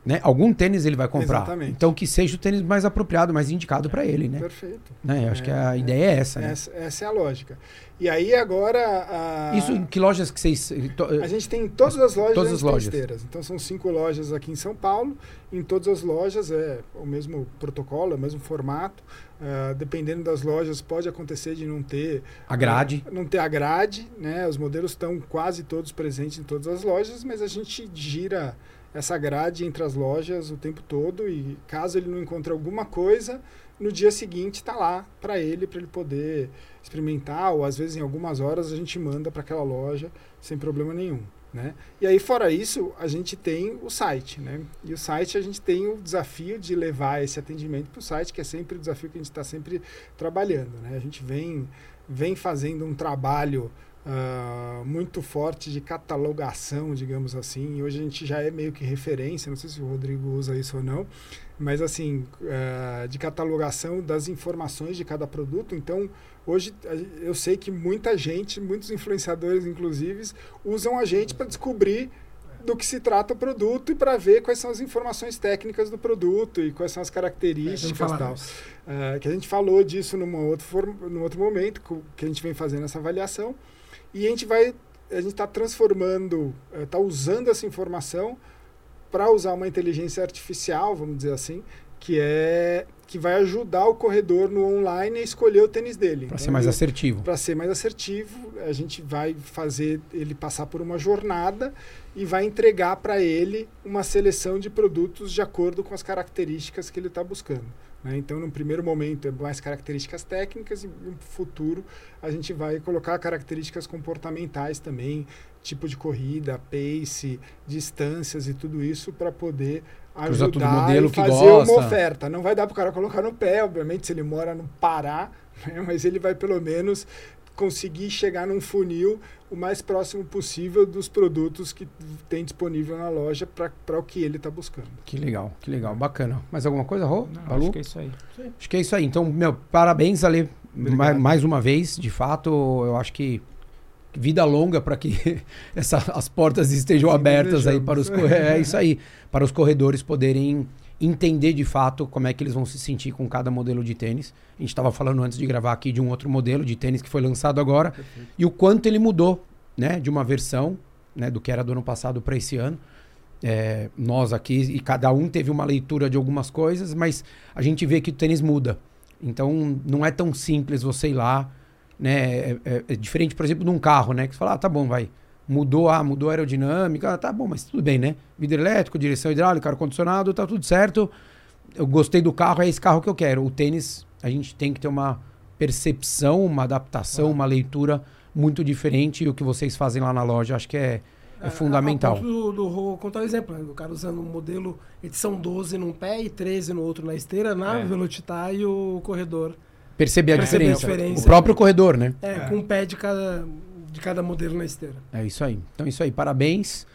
Né? Algum tênis ele vai comprar. Exatamente. Então que seja o tênis mais apropriado, mais indicado para ele, né? Perfeito. né? Eu acho que É, a ideia é essa, né? Essa, essa é a lógica. E aí agora. A, Isso em que lojas que vocês. to- a gente tem em todas as lojas. Todas as lojas. esteiras. Então são cinco lojas aqui em São Paulo. Em todas as lojas é o mesmo protocolo, é o mesmo formato. Ah, dependendo das lojas, pode acontecer de não ter A grade. Ah, Não ter a grade, né? Os modelos estão quase todos presentes em todas as lojas, mas a gente gira essa grade entre as lojas o tempo todo e caso ele não encontre alguma coisa, no dia seguinte está lá para ele, para ele poder experimentar, ou às vezes em algumas horas a gente manda para aquela loja sem problema nenhum. Né? E aí, fora isso, a gente tem o site. Né? E o site a gente tem o desafio de levar esse atendimento para o site, que é sempre o desafio que a gente está sempre trabalhando. Né? A gente vem, vem fazendo um trabalho ah, muito forte de catalogação, digamos assim. E hoje a gente já é meio que referência, não sei se o Rodrigo usa isso ou não, mas assim, ah, de catalogação das informações de cada produto. Então, hoje eu sei que muita gente, muitos influenciadores, inclusive, usam a gente para descobrir do que se trata o produto e para ver quais são as informações técnicas do produto e quais são as características falar tal. Ah, que a gente falou disso numa outro num outro momento que a gente vem fazendo essa avaliação e a gente vai a gente está transformando está usando essa informação para usar uma inteligência artificial vamos dizer assim que é que vai ajudar o corredor no online a escolher o tênis dele Para Então, ser mais ele- assertivo. para ser mais assertivo, a gente vai fazer ele passar por uma jornada e vai entregar para ele uma seleção de produtos de acordo com as características que ele está buscando. Né? Então, no primeiro momento, é mais características técnicas e no futuro a gente vai colocar características comportamentais também, tipo de corrida, pace, distâncias e tudo isso para poder ajudar e fazer uma oferta. Não vai dar para o cara colocar no pé, obviamente, se ele mora no Pará, né? mas ele vai pelo menos conseguir chegar num funil o mais próximo possível dos produtos que tem disponível na loja para o que ele está buscando. Que legal, que legal, bacana. Mais alguma coisa, Rô? Não, Balu? acho que é isso aí. Acho que é isso aí. Então, meu, parabéns, Ale, Obrigado. ma- mais uma vez. De fato, eu acho que vida longa para que essa, as portas estejam Sim, abertas aí para os é isso aí, para os corredores poderem entender de fato como é que eles vão se sentir com cada modelo de tênis. A gente estava falando antes de gravar aqui de um outro modelo de tênis que foi lançado agora e o quanto ele mudou, né, de uma versão, né, do que era do ano passado para esse ano. É, nós aqui e cada um teve uma leitura de algumas coisas, mas a gente vê que o tênis muda. Então não é tão simples você ir lá, né? É, é- é diferente, por exemplo, de um carro, né? Que você fala, ah, tá bom, vai. Mudou, ah, mudou a aerodinâmica, ah, tá bom, mas tudo bem, né? Vidro elétrico, direção hidráulica, ar-condicionado, tá tudo certo. Eu gostei do carro, é esse carro que eu quero. O tênis, a gente tem que ter uma percepção, uma adaptação, uma leitura muito diferente. E o que vocês fazem lá na loja, acho que é, é fundamental. A ponto do, do Rô contar o exemplo, né? do cara usando um modelo edição 12 num pé e 13 no outro na esteira, na É. Velocitar e o corredor. Perceber a Perceber a diferença. diferença. O próprio corredor, né? É, com um pé de cada, de cada modelo na esteira. É isso aí. Então, isso aí. Parabéns.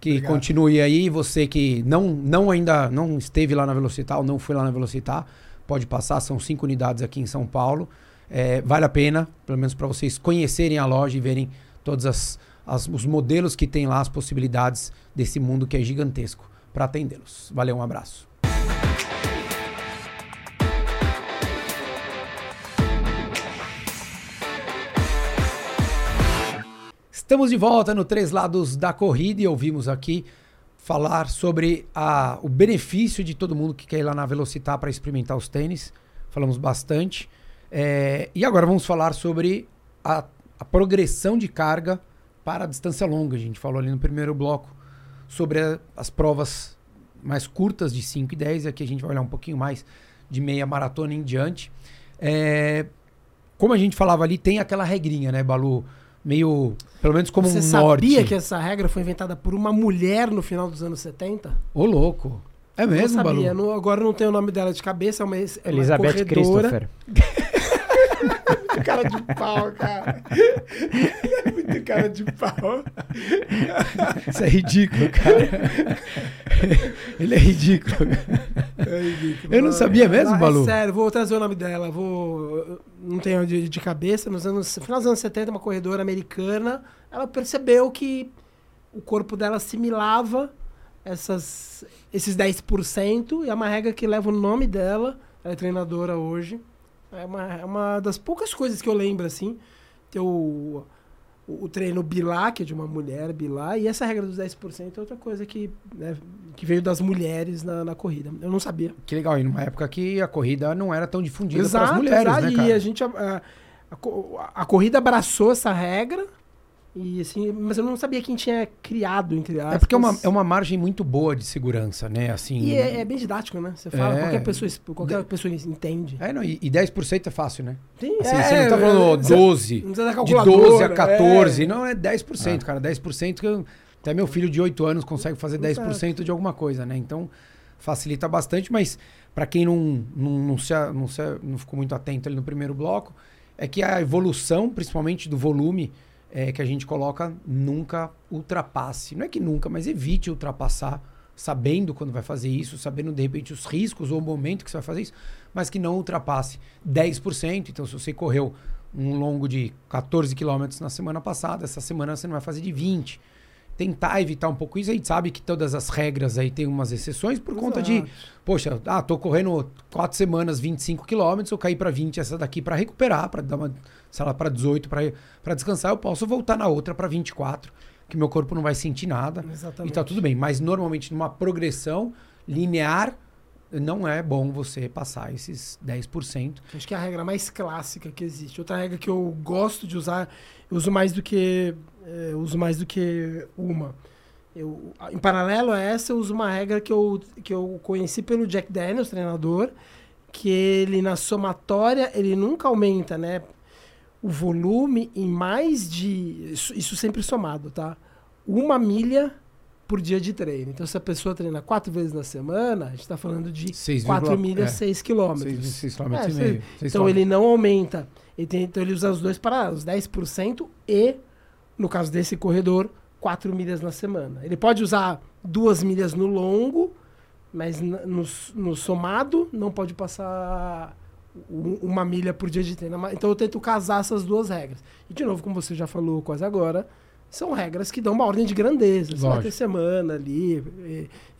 Que Obrigado. continue aí. Você que não, não ainda não esteve lá na Velocitar, não foi lá na Velocitar, pode passar. São cinco unidades aqui em São Paulo. É, vale a pena, pelo menos para vocês conhecerem a loja e verem todos as, as- os modelos que tem lá, as possibilidades desse mundo que é gigantesco para atendê-los. Valeu, um abraço. Estamos de volta no Três Lados da Corrida e ouvimos aqui falar sobre a, o benefício de todo mundo que quer ir lá na Velocitar para experimentar os tênis. Falamos bastante. É, e agora vamos falar sobre a, a progressão de carga para a distância longa. A gente falou ali no primeiro bloco sobre a- as provas mais curtas de 5 e 10. Aqui a gente vai olhar um pouquinho mais de meia maratona em diante. É, como a gente falava ali, tem aquela regrinha, né, Balu? Meio, pelo menos como Você um sabia norte. que essa regra foi inventada por uma mulher no final dos anos 70? Ô, louco. É mesmo, não sabia. Balu? Não- agora não tenho o nome dela de cabeça, mas é uma Elizabeth corredora. Christopher. cara de pau, cara. É muito cara de pau. Isso é ridículo, cara. Ele é ridículo. Eu não sabia mesmo, Ah, Balu? É sério, vou trazer o nome dela. Vou. Não tenho de, de cabeça. Nos anos, no final dos anos 70, uma corredora americana. Ela percebeu que o corpo dela assimilava essas, esses 10% e é uma regra que leva o nome dela. Ela é treinadora hoje. É uma, é uma das poucas coisas que eu lembro, assim. Ter o, o, o treino Bilá, que é de uma mulher, Bilá, e essa regra dos 10% é outra coisa que, né, que veio das mulheres na, na corrida. Eu não sabia. Que legal, e numa época que a corrida não era tão difundida para as mulheres, exato, né, E cara? a gente. A, a, a corrida abraçou essa regra. E assim, mas eu não sabia quem tinha criado, entre aspas. É porque é uma, é uma margem muito boa de segurança, né? Assim, E é, é bem didático, né? Você fala, É. qualquer pessoa, qualquer pessoa entende. É, não, e, e 10% é fácil, né? Tem, Assim, é, você não tá falando é, 12, não precisa da de calculadora, 12 a 14, é. não, é 10%, cara. 10% que eu- até meu filho de 8 anos consegue fazer 10% de alguma coisa, né? Então, facilita bastante, mas para quem não, não, não, se, não, se, não ficou muito atento ali no primeiro bloco, é que a evolução, principalmente do volume é, que a gente coloca, nunca ultrapasse. Não é que nunca, mas evite ultrapassar, sabendo quando vai fazer isso, sabendo de repente os riscos ou o momento que você vai fazer isso, mas que não ultrapasse 10%. Então, se você correu um longo de 14 quilômetros na semana passada, essa semana você não vai fazer de 20. Tentar evitar um pouco isso. A gente sabe que todas as regras aí tem umas exceções por conta de, Exato. poxa, ah, tô correndo quatro semanas, 25 quilômetros, eu caí para 20 essa daqui para recuperar, para dar uma, sei lá, para 18, para descansar, eu posso voltar na outra para 24, que meu corpo não vai sentir nada. Exatamente. E tá tudo bem, mas normalmente numa progressão linear não é bom você passar esses 10%. Acho que é a regra mais clássica que existe. Outra regra que eu gosto de usar, eu uso mais do que eu uso mais do que uma. Eu, em paralelo a essa, eu uso uma regra que eu, que eu conheci pelo Jack Daniels, treinador, que ele na somatória ele nunca aumenta, né? O volume em mais de isso, isso sempre somado, tá? Uma milha por dia de treino. Então, se a pessoa treina quatro vezes na semana, a gente está falando de 6, 4 milhas, é, 6 quilômetros. 6 km É, e seis- meio. seis Então quilômetros. ele não aumenta. Ele tem- então ele usa os dois para os 10% e, no caso desse corredor, 4 milhas na semana. Ele pode usar duas milhas no longo, mas no, no somado não pode passar uma milha por dia de treino. Então eu tento casar essas duas regras. E de novo, como você já falou quase agora, são regras que dão uma ordem de grandeza. Você vai ter semana ali,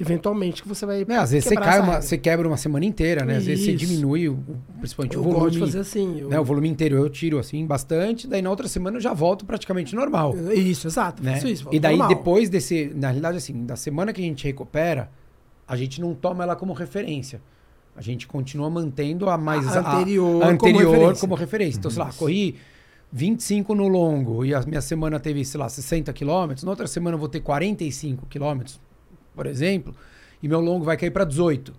eventualmente que você vai. É, às vezes você, cai uma, você quebra uma semana inteira, né? Às vezes você Isso. diminui, o, principalmente eu o gosto volume. de fazer assim. eu- né? O volume inteiro eu tiro assim bastante, daí na outra semana eu já volto praticamente normal. Isso, exato. né? Isso, e daí normal. depois desse, na realidade assim, da semana que a gente recupera, a gente não toma ela como referência. A gente continua mantendo a mais A anterior a, a como anterior referência. como referência. Então, sei lá, corri 25 no longo e a minha semana teve, sei lá, 60 quilômetros, na outra semana eu vou ter 45 quilômetros, por exemplo, e meu longo vai cair para 18.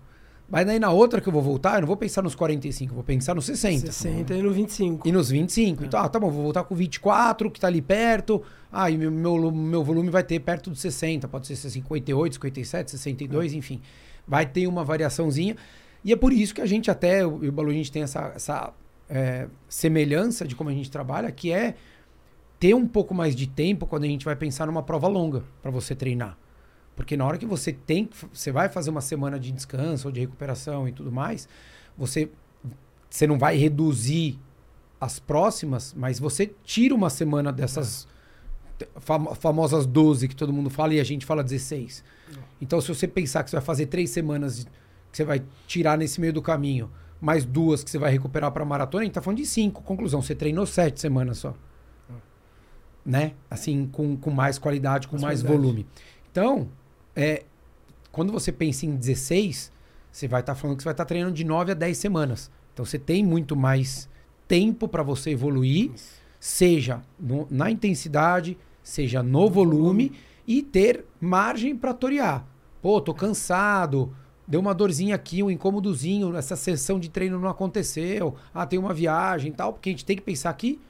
Mas daí na outra que eu vou voltar, eu não vou pensar nos 45, eu vou pensar nos 60. 60 e no 25. E nos 25. Então, ah, tá bom, vou voltar com 24, que tá ali perto. Ah, e meu, meu, meu volume vai ter perto dos 60, pode ser 58, 57, 62, enfim. Vai ter uma variaçãozinha. E é por isso que a gente até, eu e o Balu, a gente tem essa, essa é, semelhança de como a gente trabalha, que é ter um pouco mais de tempo quando a gente vai pensar numa prova longa para você treinar. Porque na hora que você tem, você vai fazer uma semana de descanso ou de recuperação e tudo mais, você, você não vai reduzir as próximas, mas você tira uma semana dessas fam- famosas 12 que todo mundo fala e a gente fala 16. Então, se você pensar que você vai fazer três semanas que você vai tirar nesse meio do caminho, mais duas que você vai recuperar para maratona, a gente tá falando de cinco. Conclusão, você treinou sete semanas só. Né? Assim, com, com mais qualidade, com Mais mais qualidade. volume. Então, é, quando você pensa em 16, você vai estar falando que você vai estar treinando de 9 a 10 semanas. Então você tem muito mais tempo para você evoluir, seja no- na intensidade, seja no volume, e ter margem para torear. Pô, tô cansado, deu uma dorzinha aqui, um incômodozinho, essa sessão de treino não aconteceu, ah, tem uma viagem e tal, porque a gente tem que pensar que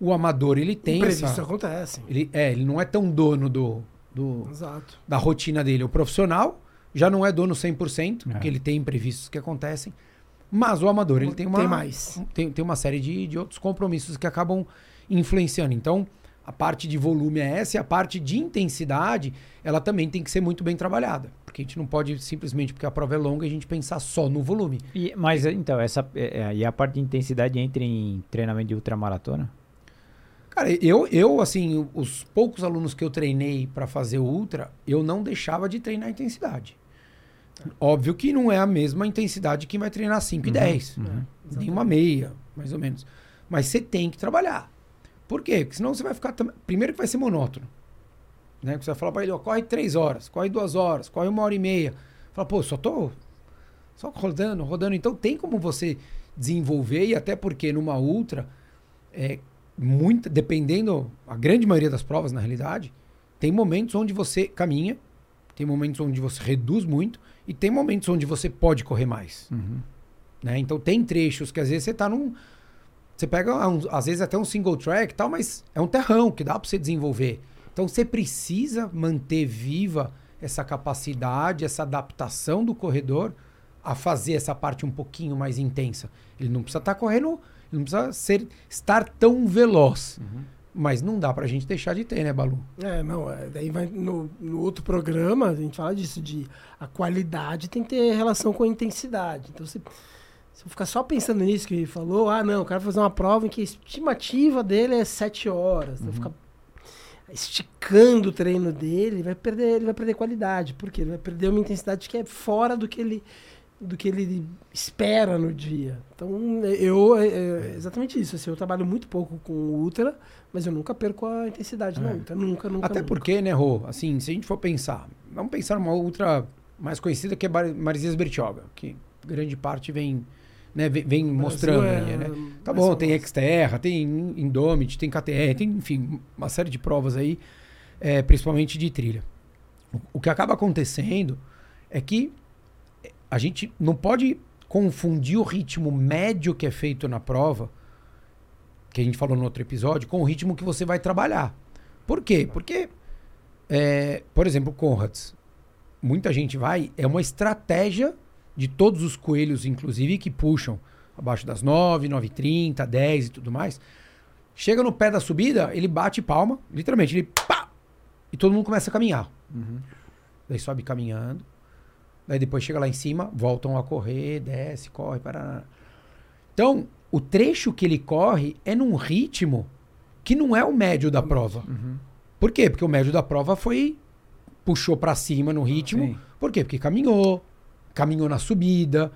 o amador, ele tem Imprevisto essa... acontece. Ele, é, ele não é tão dono do, do, Exato. da rotina dele. O profissional já não é dono 100%, É. porque ele tem imprevistos que acontecem. Mas o amador, ele tem uma, Tem mais. Tem, tem uma série de, de outros compromissos que acabam influenciando. Então, a parte de volume é essa e a parte de intensidade, ela também tem que ser muito bem trabalhada. Porque a gente não pode simplesmente, porque a prova é longa, a gente pensar só no volume. E, mas então, essa, é, é, e a parte de intensidade entra em treinamento de ultramaratona? Cara, eu, eu, assim, os poucos alunos que eu treinei para fazer ultra, eu não deixava de treinar a intensidade. Óbvio que não é a mesma intensidade que vai treinar 5 e 10. Uhum. Nem uma meia, mais ou menos. Mas você tem que trabalhar. Por quê? Porque senão você vai ficar. Primeiro que vai ser monótono. Né? Porque você vai falar pra ele, ó, corre três horas, corre duas horas, corre uma hora e meia. Fala, pô, só tô. Só rodando, rodando. Então tem como você desenvolver, e até porque numa ultra, é, muita, dependendo, a grande maioria das provas, na realidade, tem momentos onde você caminha, tem momentos onde você reduz muito, e tem momentos onde você pode correr mais. Né? Então tem trechos que às vezes você tá num. Você pega, um- às vezes, até um single track e tal, mas é um terrão que dá para você desenvolver. Então você precisa manter viva essa capacidade, essa adaptação do corredor a fazer essa parte um pouquinho mais intensa. Ele não precisa estar correndo, ele não precisa ser, estar tão veloz. Mas não dá pra gente deixar de ter, né, Balu? É, não, é, daí vai no, no outro programa, a gente fala disso, de a qualidade tem que ter relação com a intensidade. Então, se, se eu ficar só pensando nisso que ele falou, ah, não, eu quero fazer uma prova em que a estimativa dele é 7 horas. Então, ficar esticando o treino dele, ele vai perder, ele vai perder qualidade, porque ele vai perder uma intensidade que é fora do que ele do que ele espera no dia. Então, eu é, é exatamente isso. Assim, eu trabalho muito pouco com o ultra, mas eu nunca perco a intensidade na É. ultra. Nunca, nunca. Até nunca. porque, né, Rô? Assim, se a gente for pensar, vamos pensar numa outra mais conhecida que é Maresias Bertioga, que grande parte vem, né, vem, vem mostrando é, aí, né? Tá bom, tem. Xterra, tem Indomit, tem KTR, tem, enfim, uma série de provas aí, é, principalmente de trilha. O, que acaba acontecendo é que a gente não pode confundir o ritmo médio que é feito na prova, que a gente falou no outro episódio, com o ritmo que você vai trabalhar. Por quê? Porque, é, por exemplo, Conrads, muita gente vai, é uma estratégia de todos os coelhos, inclusive, que puxam abaixo das 9, 9h30, 10 e tudo mais. Chega no pé da subida, ele bate palma, literalmente, ele pá! E todo mundo começa a caminhar. Daí sobe caminhando. Daí depois chega lá em cima, voltam a correr, desce, corre, para. Então, o trecho que ele corre é num ritmo que não é o médio da prova. Por quê? Porque o médio da prova foi. puxou pra cima no ritmo. Sim. Por quê? Porque caminhou, caminhou na subida.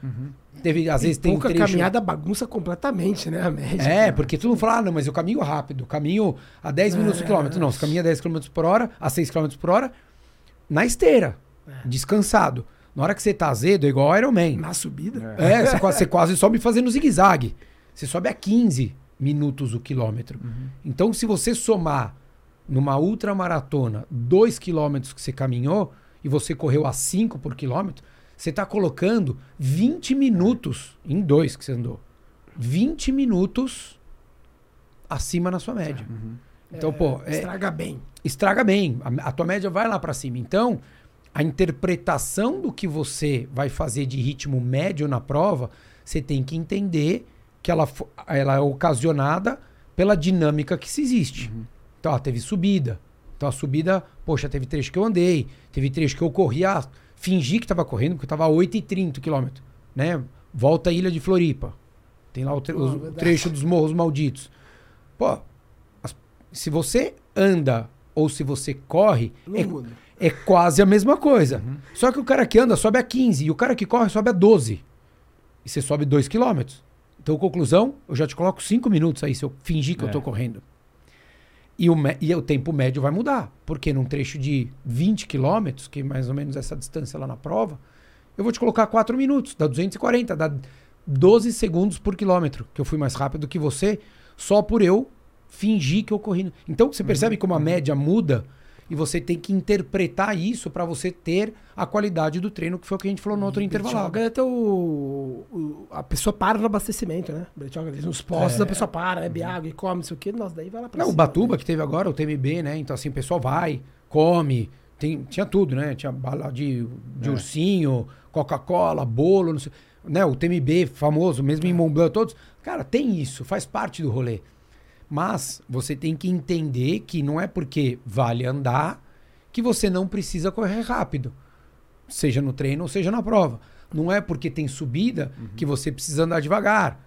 Teve, às Tem vezes tem pouca trecho. caminhada bagunça completamente, né? A média. É, porque todo mundo fala, ah, não, mas eu caminho rápido, caminho a 10 minutos por quilômetro. Não, você caminha a 10 km por hora, a 6 km por hora, na esteira, descansado. Na hora que você tá azedo, é igual Iron Man. Na subida. É, você, quase, você quase sobe fazendo zigue-zague. Você sobe a 15 minutos o quilômetro. Então, se você somar numa ultramaratona 2 quilômetros que você caminhou e você correu a 5 por quilômetro, você está colocando 20 minutos em dois que você andou. 20 minutos acima na sua média. Então, pô, é, Estraga bem. estraga bem. A, a tua média vai lá para cima. Então, a interpretação do que você vai fazer de ritmo médio na prova, você tem que entender que ela, ela é ocasionada pela dinâmica que se existe. Então, ó, teve subida. Então, a subida, poxa, teve trecho que eu andei, teve trecho que eu corria, fingi que estava correndo, porque eu estava a 8,30 km, né? Volta à Ilha de Floripa. Tem lá o, tre- o verdade. trecho dos Morros Malditos. Pô, as- se você anda ou se você corre, Não é, muda. é quase a mesma coisa. Só que o cara que anda sobe a 15 e o cara que corre sobe a 12. E você sobe 2 km. Então, conclusão, eu já te coloco 5 minutos aí se eu fingir que eu É. tô correndo. E o, e o tempo médio vai mudar. Porque num trecho de 20 km, que é mais ou menos essa distância lá na prova, eu vou te colocar 4 minutos, dá 240, dá 12 segundos por quilômetro, que eu fui mais rápido que você, só por eu fingir que eu corri. Então você percebe como a média muda e você tem que interpretar isso para você ter a qualidade do treino, que foi o que a gente falou no outro intervalo. É até o, o- A pessoa para no abastecimento, né? Bertioga, nos postos É. a pessoa para, bebe água e come, isso aqui. Nossa, daí vai lá pra Não, o cima, Batuba né? que teve agora, o TMB, né? Então, assim, o pessoal vai, come, tem, tinha tudo, né? Tinha bala de, de É. ursinho, Coca-Cola, bolo, não sei, né? O TMB famoso, mesmo em Mont Blanc, todos. Cara, tem isso, faz parte do rolê. Mas você tem que entender que não é porque vale andar que você não precisa correr rápido. Seja no treino ou seja na prova. Não é porque tem subida que você precisa andar devagar.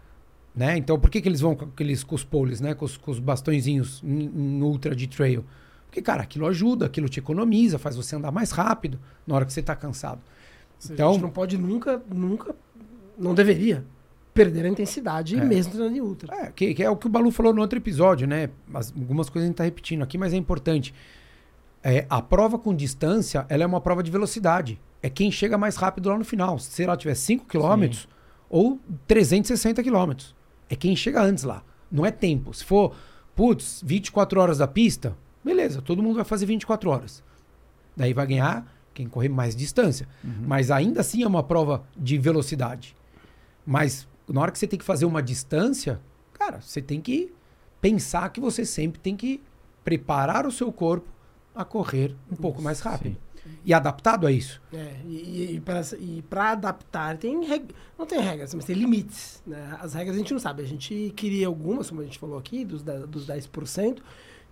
Né? Então, por que, que eles vão com aqueles com os poles, né? Com os, com os bastõezinhos em, em ultra de trail? Porque, cara, aquilo ajuda, aquilo te economiza, faz você andar mais rápido na hora que você está cansado. Então, a gente não pode nunca, nunca, não deveria perder a intensidade É. mesmo treinando em ultra. É, que, que é o que o Balu falou no outro episódio, né? As- algumas coisas a gente tá repetindo aqui, mas é importante. É, a prova com distância, ela é uma prova de velocidade. É quem chega mais rápido lá no final. Se ela tiver 5 km ou 360 km. É quem chega antes lá. Não é tempo. Se for, putz, 24 horas da pista, beleza, todo mundo vai fazer 24 horas. Daí vai ganhar quem correr mais distância. Mas ainda assim é uma prova de velocidade. Mas na hora que você tem que fazer uma distância, cara, você tem que pensar que você sempre tem que preparar o seu corpo a correr um pouco mais rápido. E adaptado a isso. É, e, e, para, e adaptar, tem reg... não tem regras, mas tem limites. Né? As regras a gente não sabe. A gente queria algumas, como a gente falou aqui, dos, da- dos 10%,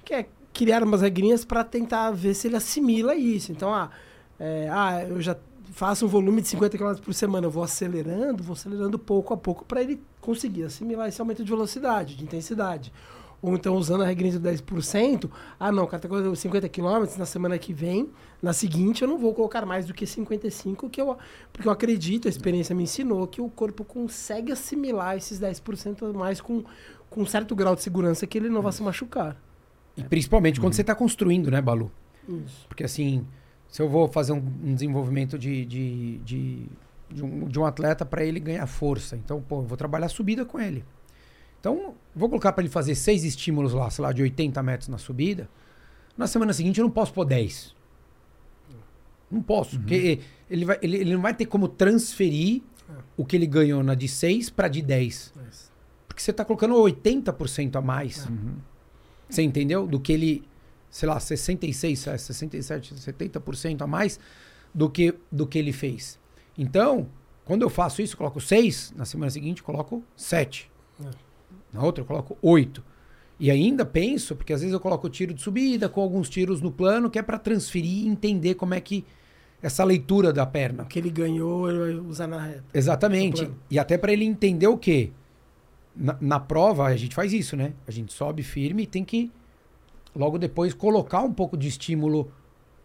que é criar umas regrinhas para tentar ver se ele assimila isso. Então, ah, é, ah, eu já faço um volume de 50 km por semana, eu vou acelerando, vou acelerando pouco a pouco para ele conseguir assimilar esse aumento de velocidade, de intensidade. Ou então usando a regrinha de 10%, ah não, cara, com 50 km na semana que vem, na seguinte eu não vou colocar mais do que 55, que eu, porque eu acredito, a experiência me ensinou que o corpo consegue assimilar esses 10% a mais com, com um certo grau de segurança que ele não vai se machucar. E principalmente quando você está construindo, né, Balu? Isso. Porque assim, se eu vou fazer um, um desenvolvimento de, de, de, de um, de um atleta para ele ganhar força, então, pô, eu vou trabalhar subida com ele. Então, vou colocar para ele fazer seis estímulos lá, sei lá, de 80 metros na subida. Na semana seguinte eu não posso pôr 10. Não posso, porque ele, vai, ele, ele não vai ter como transferir É. o que ele ganhou na de 6 para de 10. Mas- Porque você está colocando 80% a mais. Uhum. Você entendeu? Do que ele, sei lá, 66, é, 67, 70% a mais do que, do que ele fez. Então, quando eu faço isso, eu coloco 6, na semana seguinte eu coloco 7. É. Na outra eu coloco 8. E ainda penso, porque às vezes eu coloco tiro de subida com alguns tiros no plano, que é para transferir e entender como é que essa leitura da perna. O que ele ganhou, ele vai usar na reta. Exatamente. Plano. E até para ele entender o quê? Na, na prova, a gente faz isso, né? A gente sobe firme e tem que, logo depois, colocar um pouco de estímulo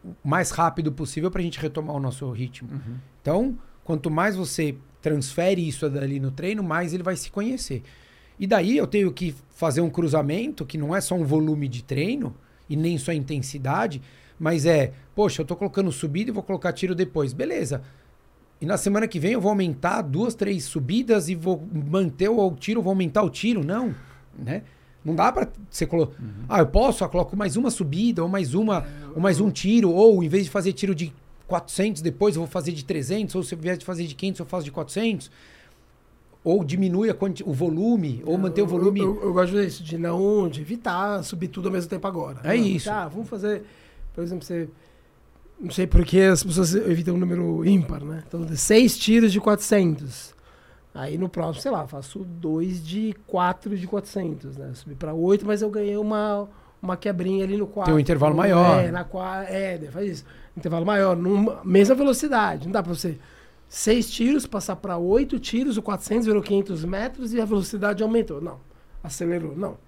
o mais rápido possível para a gente retomar o nosso ritmo. Uhum. Então, quanto mais você transfere isso dali no treino, mais ele vai se conhecer. E daí eu tenho que fazer um cruzamento que não é só um volume de treino e nem só intensidade, mas é, poxa, eu tô colocando subida e vou colocar tiro depois. Beleza. E na semana que vem eu vou aumentar duas, três subidas e vou manter o tiro, vou aumentar o tiro. Não, né? Não dá pra você colocar. Ah, eu posso, eu coloco mais uma subida, ou mais uma, ou mais um tiro, ou em vez de fazer tiro de 400 depois, eu vou fazer de 300, ou se eu vier de fazer de 500, eu faço de 400. Ou diminui a quanti- o volume, ou manter o volume. Eu, eu, eu gosto disso, de não, de evitar subir tudo ao mesmo tempo agora. É Não, isso. Tá, vamos fazer, por exemplo, você... Não sei por que as pessoas evitam um número ímpar, né? Então, seis tiros de 400. Aí no próximo, sei lá, faço dois de 4 de 400, né? Subi para 8, mas eu ganhei uma, uma quebrinha ali no 4. Tem um intervalo maior. É, na 4, é, faz isso. Intervalo maior, numa mesma velocidade. Não dá para você seis tiros, passar para oito tiros, o 400 virou 500 metros e a velocidade aumentou. Não, acelerou. Não.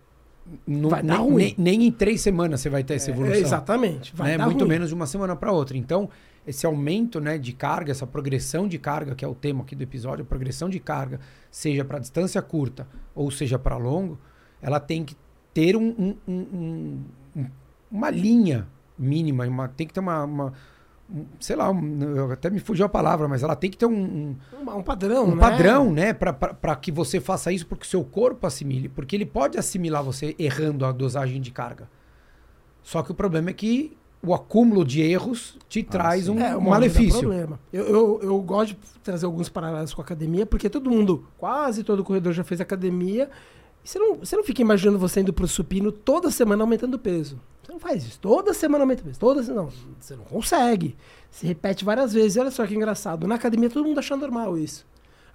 Não- vai dar nem, ruim. nem- nem em três semanas você vai ter essa evolução. É, exatamente. Vai né? Muito ruim. menos de uma semana para outra. Então, esse aumento né, de carga, essa progressão de carga, que é o tema aqui do episódio, a progressão de carga, seja para distância curta ou seja para longo, ela tem que ter um- um- um- um- uma linha mínima, uma- tem que ter uma, uma- um- sei lá, até me fugiu a palavra, mas ela tem que ter um, um- Um, um padrão, um né? padrão, né, para que você faça isso, porque o seu corpo assimile, porque ele pode assimilar você errando a dosagem de carga. Só que o problema é que o acúmulo de erros te traz sim. um, É, um hora dá malefício. problema. Eu, eu, eu gosto de trazer alguns paralelos com a academia, porque todo mundo, quase todo corredor já fez academia. Você não, você não fica imaginando você indo pro supino toda semana aumentando peso. Você não faz isso. Toda semana aumenta peso. Toda se- não, Você não consegue. Se repete várias vezes. E olha só que engraçado. Na academia todo mundo acha normal isso.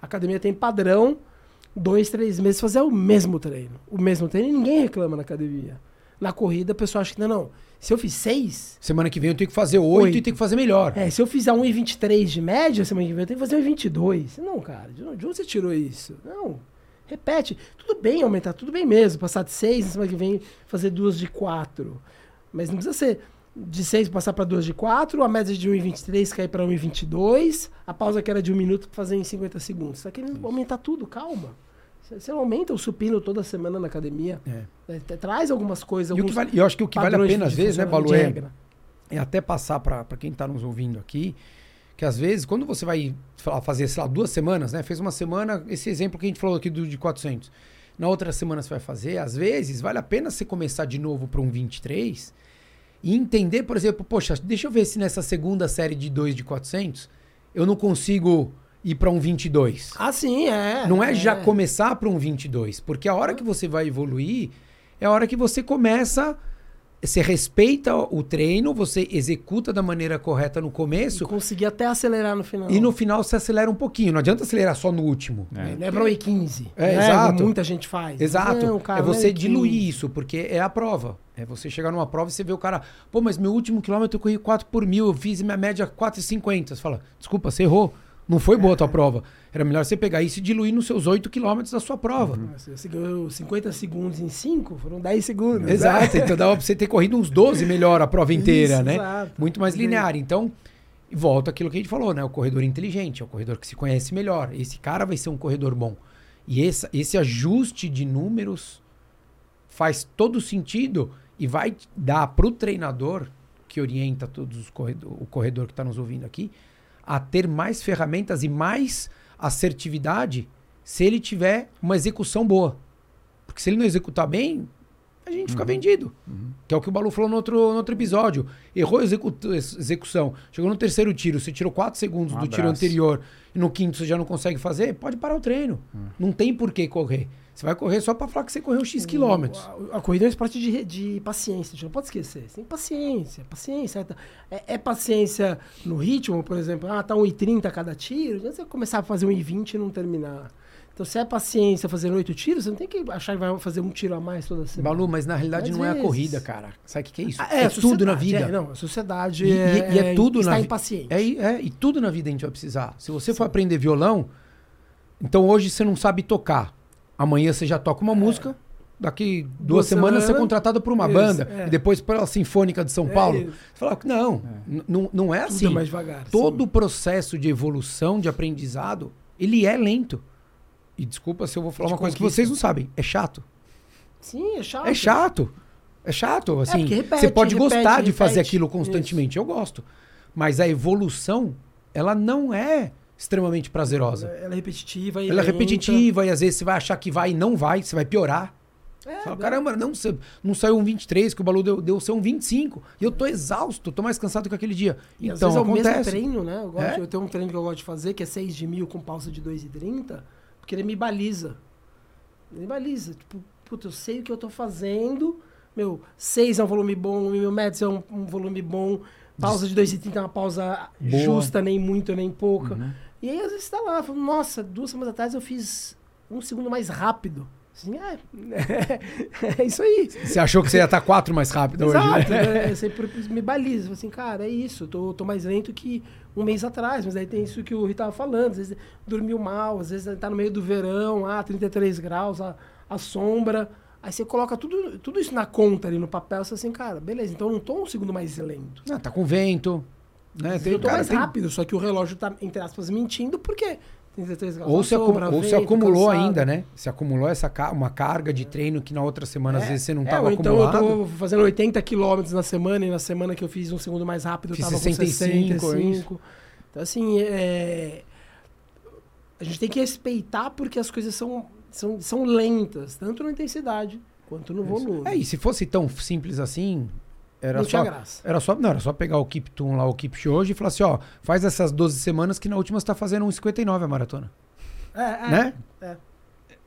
A academia tem padrão, dois, três meses fazer o mesmo treino. O mesmo treino e ninguém reclama na academia. Na corrida, o pessoal acha que não, não. Se eu fiz seis, Semana que vem eu tenho que fazer 8 Oito. e tenho que fazer melhor. é, se eu fizer 1,23 de média semana que vem, eu tenho que fazer 1,22. Não, cara, de onde de onde você tirou isso? Não. Repete. Tudo bem aumentar, tudo bem mesmo. Passar de 6, na semana que vem fazer duas de 4. Mas não precisa ser de 6 passar para 2 de 4, a média de 1,23 cair para 1,22, a pausa que era de 1 minuto fazer em 50 segundos. Você tá querendo aumentar tudo, calma. Você- não aumenta o supino toda semana na academia. É. É, Traz algumas coisas. E vale- eu acho que o que vale a pena, às vezes, né, Balu, é, é até passar para quem está nos ouvindo aqui, que às vezes, quando você vai fa- fazer, sei lá, duas semanas, né? Fez uma semana, esse exemplo que a gente falou aqui do de 400. Na outra semana você vai fazer, às vezes, vale a pena você começar de novo para um 23 e entender, por exemplo, poxa, deixa eu ver se nessa segunda série de 2 de 400 eu não consigo ir para um 22. Ah, sim, é. Não é já começar para um 22, porque a hora que você vai evoluir é a hora que você começa, você respeita o treino, você executa da maneira correta no E começo conseguir até acelerar no final. e no final você acelera um pouquinho. Não adianta acelerar só no último. É. Não é pra 1,15. É, né? exato. Muita gente faz. Exato. Não, cara, é você 1,15. diluir isso, porque é a prova. É você chegar numa prova e você vê o cara, pô, mas meu último quilômetro eu corri 4 por mil, eu fiz minha média 4,50. Você fala, desculpa, você errou. Não foi boa a tua prova. Era melhor você pegar isso e diluir nos seus 8 quilômetros da sua prova. Nossa, Você ganhou 50 segundos em 5, foram 10 segundos. Exato, então dava pra você ter corrido uns 12 melhor a prova inteira, Isso, né? exato. Muito mais linear. Então, volta aquilo que a gente falou, né? O corredor inteligente, é o corredor que se conhece melhor. Esse cara vai ser um corredor bom. E esse, esse ajuste de números faz todo sentido e vai dar pro treinador que orienta todos os corredor, o corredor que está nos ouvindo aqui a ter mais ferramentas e mais assertividade se ele tiver uma execução boa. Porque se ele não executar bem, a gente Uhum. fica vendido. Que é o que o Balu falou no outro, no outro episódio. Errou a execu- ex- execução. Chegou no terceiro tiro, você tirou 4 segundos Um do tiro abraço. anterior e no quinto você já não consegue fazer, pode parar o treino. Hum. Não tem por que correr. Você vai correr só pra falar que você correu X quilômetros. A, a corrida é um esporte de, de paciência, a gente não pode esquecer. Você tem paciência, paciência. É, é paciência no ritmo, por exemplo, ah, tá 1,30 cada tiro, não você começar a fazer 1,20 e não terminar. Então, se é paciência fazendo oito tiros, você não tem que achar que vai fazer um tiro a mais toda semana. Balu, mas na realidade Às não é a corrida, cara. Sabe o que, que é isso? Ah, é a tudo na vida. É, não, a sociedade E, é, e é tudo está na vida. impaciente. É, e- é, e tudo na vida a gente vai precisar. Se você for aprender violão, então hoje você não sabe tocar. Amanhã você já toca uma música. Daqui duas, Duas semanas você é semanas. contratado por uma Isso, banda. é. E depois pela Sinfônica de São É Paulo. isso. Você fala, não, não, não é assim. é devagar. Todo sim. o processo de evolução, de aprendizado, ele é lento. E desculpa se eu vou falar De uma coisa que vocês não sabem. É chato. Sim, é chato. É chato. É chato, assim. porque repete, você pode repete, gostar de fazer repete. aquilo constantemente, eu gosto. Mas a evolução, ela não é extremamente prazerosa. Ela é repetitiva. e Ela é repetitiva e às vezes você vai achar que vai e não vai, você vai piorar. É, Você fala, caramba, não, não saiu um 23, que o Balu deu, deu ser um 25. E eu tô exausto, tô mais cansado que aquele dia. E às então vezes é o mesmo acontece. treino, né? Eu, gosto, É? eu tenho um treino que eu gosto de fazer, que é 6 de mil com pausa de 2,30, porque ele me baliza. Ele me baliza. Tipo, puta, eu sei o que eu tô fazendo. Meu, 6 é um volume bom, meu médio é um, um volume bom. Pausa de 2,30 é uma pausa Boa. justa, nem muito, nem pouca. Uhum. E aí, às vezes, tá lá, fala, nossa, duas semanas atrás eu fiz um segundo mais rápido. Assim, é, é isso aí. Você achou que você ia estar quatro mais rápido hoje, né? Exato, né? Eu sempre me balizo. Falo Assim, cara, é isso. Eu tô, tô mais lento que um mês atrás. Mas aí tem isso que o Rui tava falando. Às vezes dormiu mal, às vezes tá no meio do verão, ah, 33 graus, a, a sombra. Aí você coloca tudo, tudo isso na conta ali no papel. Você assim, cara, beleza, então eu não tô um segundo mais lento. Ah, tá com vento. Né? Tem- eu tô mais tem- rápido, só que o relógio tá, entre aspas, mentindo, porque 33 graus. Ou se, acu- ou se acumulou ainda, né? Se acumulou essa ca- uma carga de treino que na outra semana às É, vezes você não é, estava ou então acumulado. eu tô fazendo 80 quilômetros na semana e na semana que eu fiz um segundo mais rápido eu tava 65, com é 65. Então, assim, é... a gente tem que respeitar porque as coisas são, são, são lentas, tanto na intensidade quanto no volume. É, e se fosse tão simples assim, era não só, tinha graça. era só. Não, era só pegar o Tune lá, o Keep hoje e falar assim, ó, faz essas 12 semanas que na última você tá fazendo 1,59 a maratona. É, é, né? é.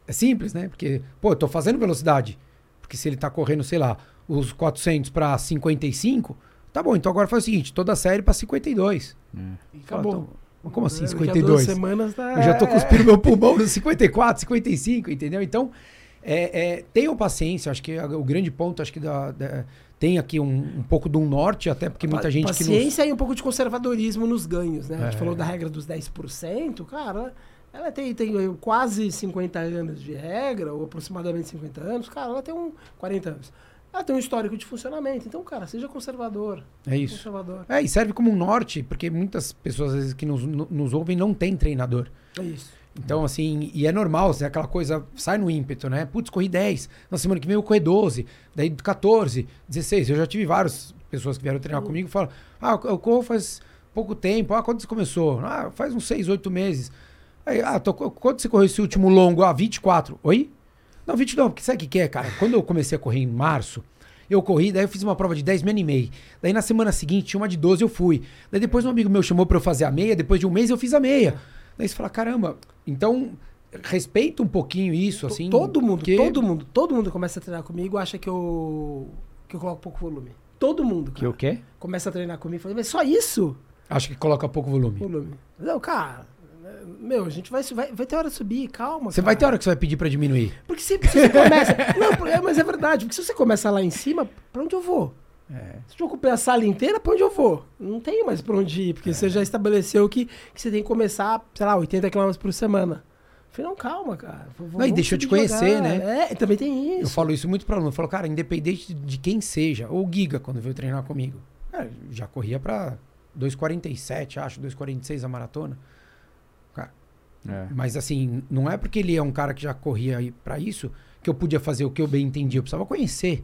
É simples, né? Porque, pô, eu tô fazendo velocidade. Porque se ele tá correndo, sei lá, os 400 para 55, tá bom, então agora faz o seguinte, toda a série para 52. E Fala, acabou. então, mas como assim, Daqui a duas 52? semanas tá... Eu já tô cuspindo meu pulmão nos 54, 55, entendeu? Então, é, é, tenham paciência, acho que a- o grande ponto, acho que da, da- tem aqui um, um pouco de um norte, até porque muita gente que nos... Paciência e um pouco de conservadorismo nos ganhos, né? A gente É. falou da regra dos 10%, cara, Ela tem, tem quase 50 anos de regra, ou aproximadamente 50 anos. Cara, ela tem um 40 anos. Ela tem um histórico de funcionamento. Então, cara, seja conservador. É isso. Conservador. É, e serve como um norte, porque muitas pessoas às vezes que nos, nos ouvem não tem treinador. É isso. Então, assim, e é normal, assim, aquela coisa sai no ímpeto, né? Putz, corri 10, na semana que vem eu corri 12, daí 14, 16. Eu já tive várias pessoas que vieram treinar Uhum. comigo e falam: Ah, eu corro faz pouco tempo. Ah, quando você começou? Ah, faz uns 6, 8 meses. Aí, ah, tô, quando você correu esse último longo? Ah, 24. Oi? Não, 20 não, porque sabe o que que é, cara? Quando eu comecei a correr em março, eu corri, daí eu fiz uma prova de 10, me animei. Daí na semana seguinte tinha uma de 12, eu fui. Daí depois um amigo meu chamou pra eu fazer a meia, depois de um mês eu fiz a meia. Daí você fala, caramba, então respeita um pouquinho isso, assim. todo mundo, porque- todo mundo, todo mundo começa a treinar comigo acha que eu, que eu coloco pouco volume. Todo mundo, Que cara. o quê? Começa a treinar comigo e fala, mas só isso? Acho que coloca pouco volume. Volume. Não, cara, meu, a gente vai, vai, vai ter hora de subir, calma. Você cara. vai ter hora que você vai pedir pra diminuir. Porque se, se você começa. não, mas é verdade, porque se você começa lá em cima, pra onde eu vou? É. Se eu ocupei a sala inteira, pra onde eu vou? Não tenho mais pra onde ir, porque você já estabeleceu que, que você tem que começar, sei lá, 80 km por semana. Eu falei, não, calma, cara. v- Não, e eu te conhecer, devagar. né? É, também tem Eu isso. falo isso muito pra aluno. Eu falo, cara, independente de quem seja, ou o Giga, quando veio treinar comigo, cara, já corria pra 2,47, acho, 2,46 a maratona. Cara, É. Mas assim, não é porque ele é um cara que já corria aí pra isso que eu podia fazer o que eu bem entendi. Eu precisava conhecer.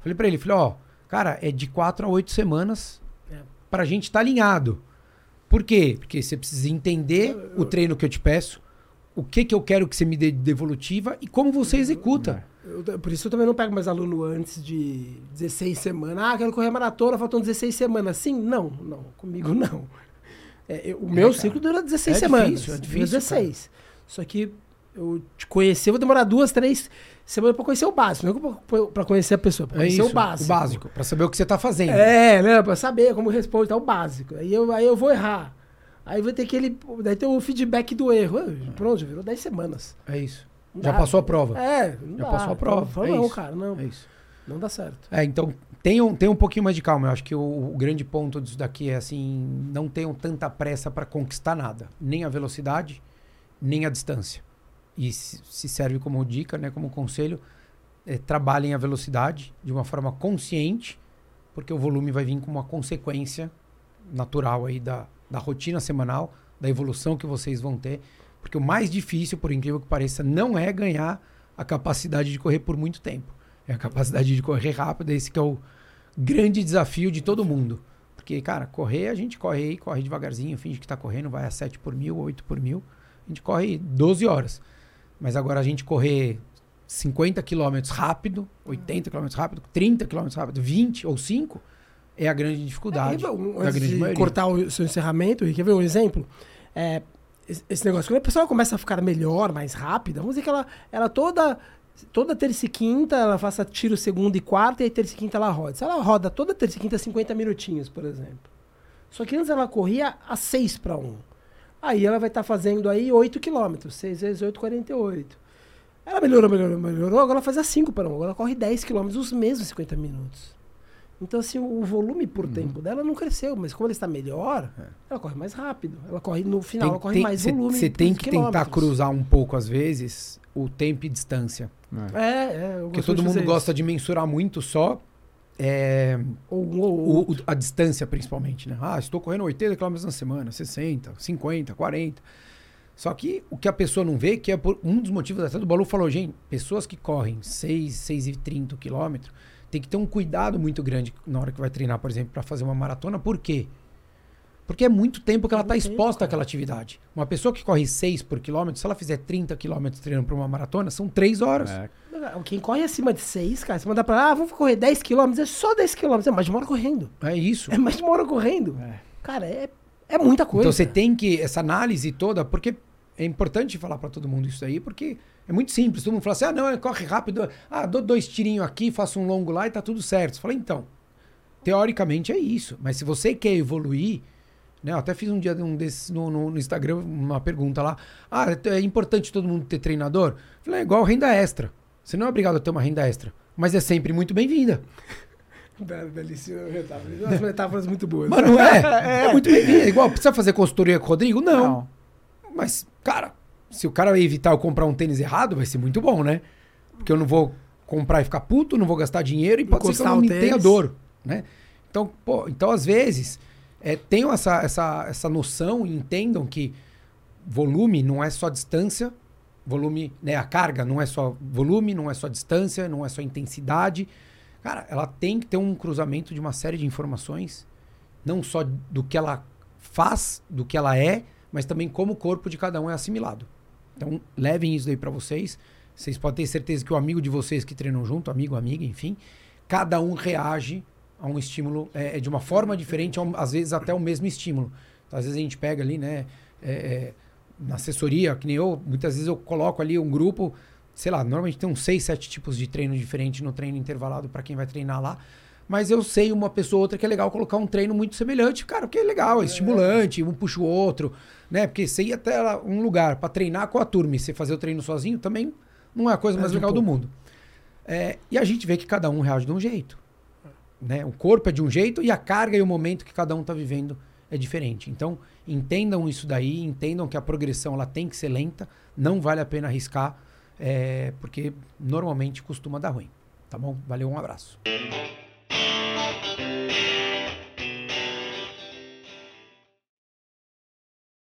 Falei pra ele, falei, ó, cara, é de quatro a oito semanas É. pra gente estar alinhado. Por quê? Porque você precisa entender o treino que eu te peço, o que que eu quero que você me dê de devolutiva e como você executa. Eu- por isso eu também não pego mais aluno antes de 16 semanas. Ah, quero correr maratona, faltam 16 semanas. Sim, não, não, comigo não. É, eu- o meu cara. ciclo dura 16 É semanas. difícil, é difícil, 16. Só que eu te conhecer, eu vou demorar duas, três semanas pra conhecer o básico. Não é pra- conhecer a pessoa, pra É conhecer isso, o básico. O básico, pra saber o que você tá fazendo. É, né? Pra saber como responde, tá o básico. Aí eu, aí eu vou errar. Aí vai ter aquele. Daí tem o feedback do erro. Pronto, virou 10 semanas. É isso. Não Já dá. passou a prova. É, não Já dá. passou a prova, Então, é não, isso. cara, não. É isso. Não dá certo. É, então tenham, tenham um pouquinho mais de calma. Eu acho que o, o grande ponto disso daqui é assim, não tenham tanta pressa para conquistar nada, nem a velocidade, nem a distância. E se, se serve como dica, né, como conselho, é, trabalhem a velocidade de uma forma consciente, porque o volume vai vir com uma consequência natural aí da, da rotina semanal, da evolução que vocês vão ter. Porque o mais difícil, por incrível que pareça, não é ganhar a capacidade de correr por muito tempo. É a capacidade de correr rápido, esse que é o grande desafio de todo mundo. Porque, cara, correr, a gente corre aí, corre devagarzinho, finge que tá correndo, vai a 7 por mil, 8 por mil. A gente corre 12 horas. Mas agora a gente correr 50 quilômetros rápido, 80 quilômetros rápido, 30 quilômetros rápido, 20 ou 5, é a grande dificuldade É, um, antes grande de maioria. cortar o seu encerramento, quer ver um exemplo? É, esse esse negócio, quando a pessoa começa a ficar melhor, mais rápida, vamos dizer que ela, ela toda, toda terça e quinta, ela faça tiro segunda e quarta, e aí terça e quinta ela roda. Se ela roda toda terça e quinta 50 minutinhos, por exemplo. Só que antes ela corria a 6 para 1. Aí ela vai estar fazendo aí 8 quilômetros, 6 vezes 8, 48. Ela melhorou, melhorou, melhorou, agora ela faz a 5 para 1. Agora ela corre 10 quilômetros, os mesmos 50 minutos. Então, assim, o volume por Uhum. tempo dela não cresceu, mas como ela está melhor, ela corre mais rápido. Ela corre, no final, Tem- ela corre tem- mais cê- volume. Você tem que tentar cruzar um pouco, às vezes, o tempo e distância. É, é. Eu Porque todo mundo fazer gosta de mensurar muito só é. Ou ou o- a distância, principalmente, né? Ah, estou correndo 80 km na semana, 60, 50, 40. Só que o que a pessoa não vê, que é por, um dos motivos até do Balu falou, gente, pessoas que correm 6, 6,30 km, tem que ter um cuidado muito grande na hora que vai treinar, por exemplo, para fazer uma maratona. Por quê? Porque é muito tempo que ela está tempo, exposta àquela atividade. Uma pessoa que corre 6 por quilômetro, se ela fizer 30 quilômetros treinando para uma maratona, são 3 horas. É. Quem corre acima de 6, cara, você manda pra lá, ah, vamos correr 10 km, é só 10 km, é mais de uma hora correndo. É isso. É mais de uma hora correndo. É. Cara, é, é muita coisa. Então você tem que, essa análise toda, porque é importante falar pra todo mundo isso aí, porque é muito simples. Todo mundo fala assim: ah, não, corre rápido, ah, dou dois tirinhos aqui, faço um longo lá e tá tudo certo. Você fala, então, teoricamente é isso. Mas se você quer evoluir, né? Eu até fiz um dia um desses no, no- no Instagram uma pergunta lá: ah, é importante todo mundo ter treinador? Eu falei, é igual renda extra. Você não é obrigado a ter uma renda extra, mas é sempre muito bem-vinda. Bel- Belíssima metáfora. Umas metáforas muito boas. Mas não é? É muito bem-vinda. É igual, precisa fazer consultoria com o Rodrigo? Não. Mas, cara, se o cara evitar eu comprar um tênis errado, vai ser muito bom, né? Porque eu não vou comprar e ficar puto, não vou gastar dinheiro e pode ser que eu Encostar não tenha dor, né? Então, pô, então às vezes, é, tenham essa, essa, essa noção e entendam que volume não é só distância, volume, né, a carga não é só volume, não é só distância, não é só intensidade. Cara, ela tem que ter um cruzamento de uma série de informações, não só do que ela faz, do que ela é, mas também como o corpo de cada um é assimilado. Então, levem isso daí pra vocês. Vocês podem ter certeza que o amigo de vocês que treinam junto, amigo, amiga, enfim, cada um reage a um estímulo é, é de uma forma diferente, um- às vezes até o mesmo estímulo. Então, às vezes a gente pega ali, né, é, é, na assessoria, que nem eu, muitas vezes eu coloco ali um grupo, sei lá, normalmente tem uns seis, sete tipos de treino diferentes no treino intervalado para quem vai treinar lá. Mas eu sei uma pessoa ou outra que é legal colocar um treino muito semelhante, cara, porque é legal, é estimulante, um puxa o outro, né? Porque você ir até um lugar para treinar com a turma e você fazer o treino sozinho também não é a coisa mais Perde um legal do mundo. É, e a gente vê que cada um reage de um jeito. Né? O corpo é de um jeito e a carga e o momento que cada um está vivendo é diferente. Então, entendam isso daí, entendam que a progressão ela tem que ser lenta, não vale a pena arriscar, é, porque normalmente costuma dar ruim. Tá bom? Valeu, um abraço.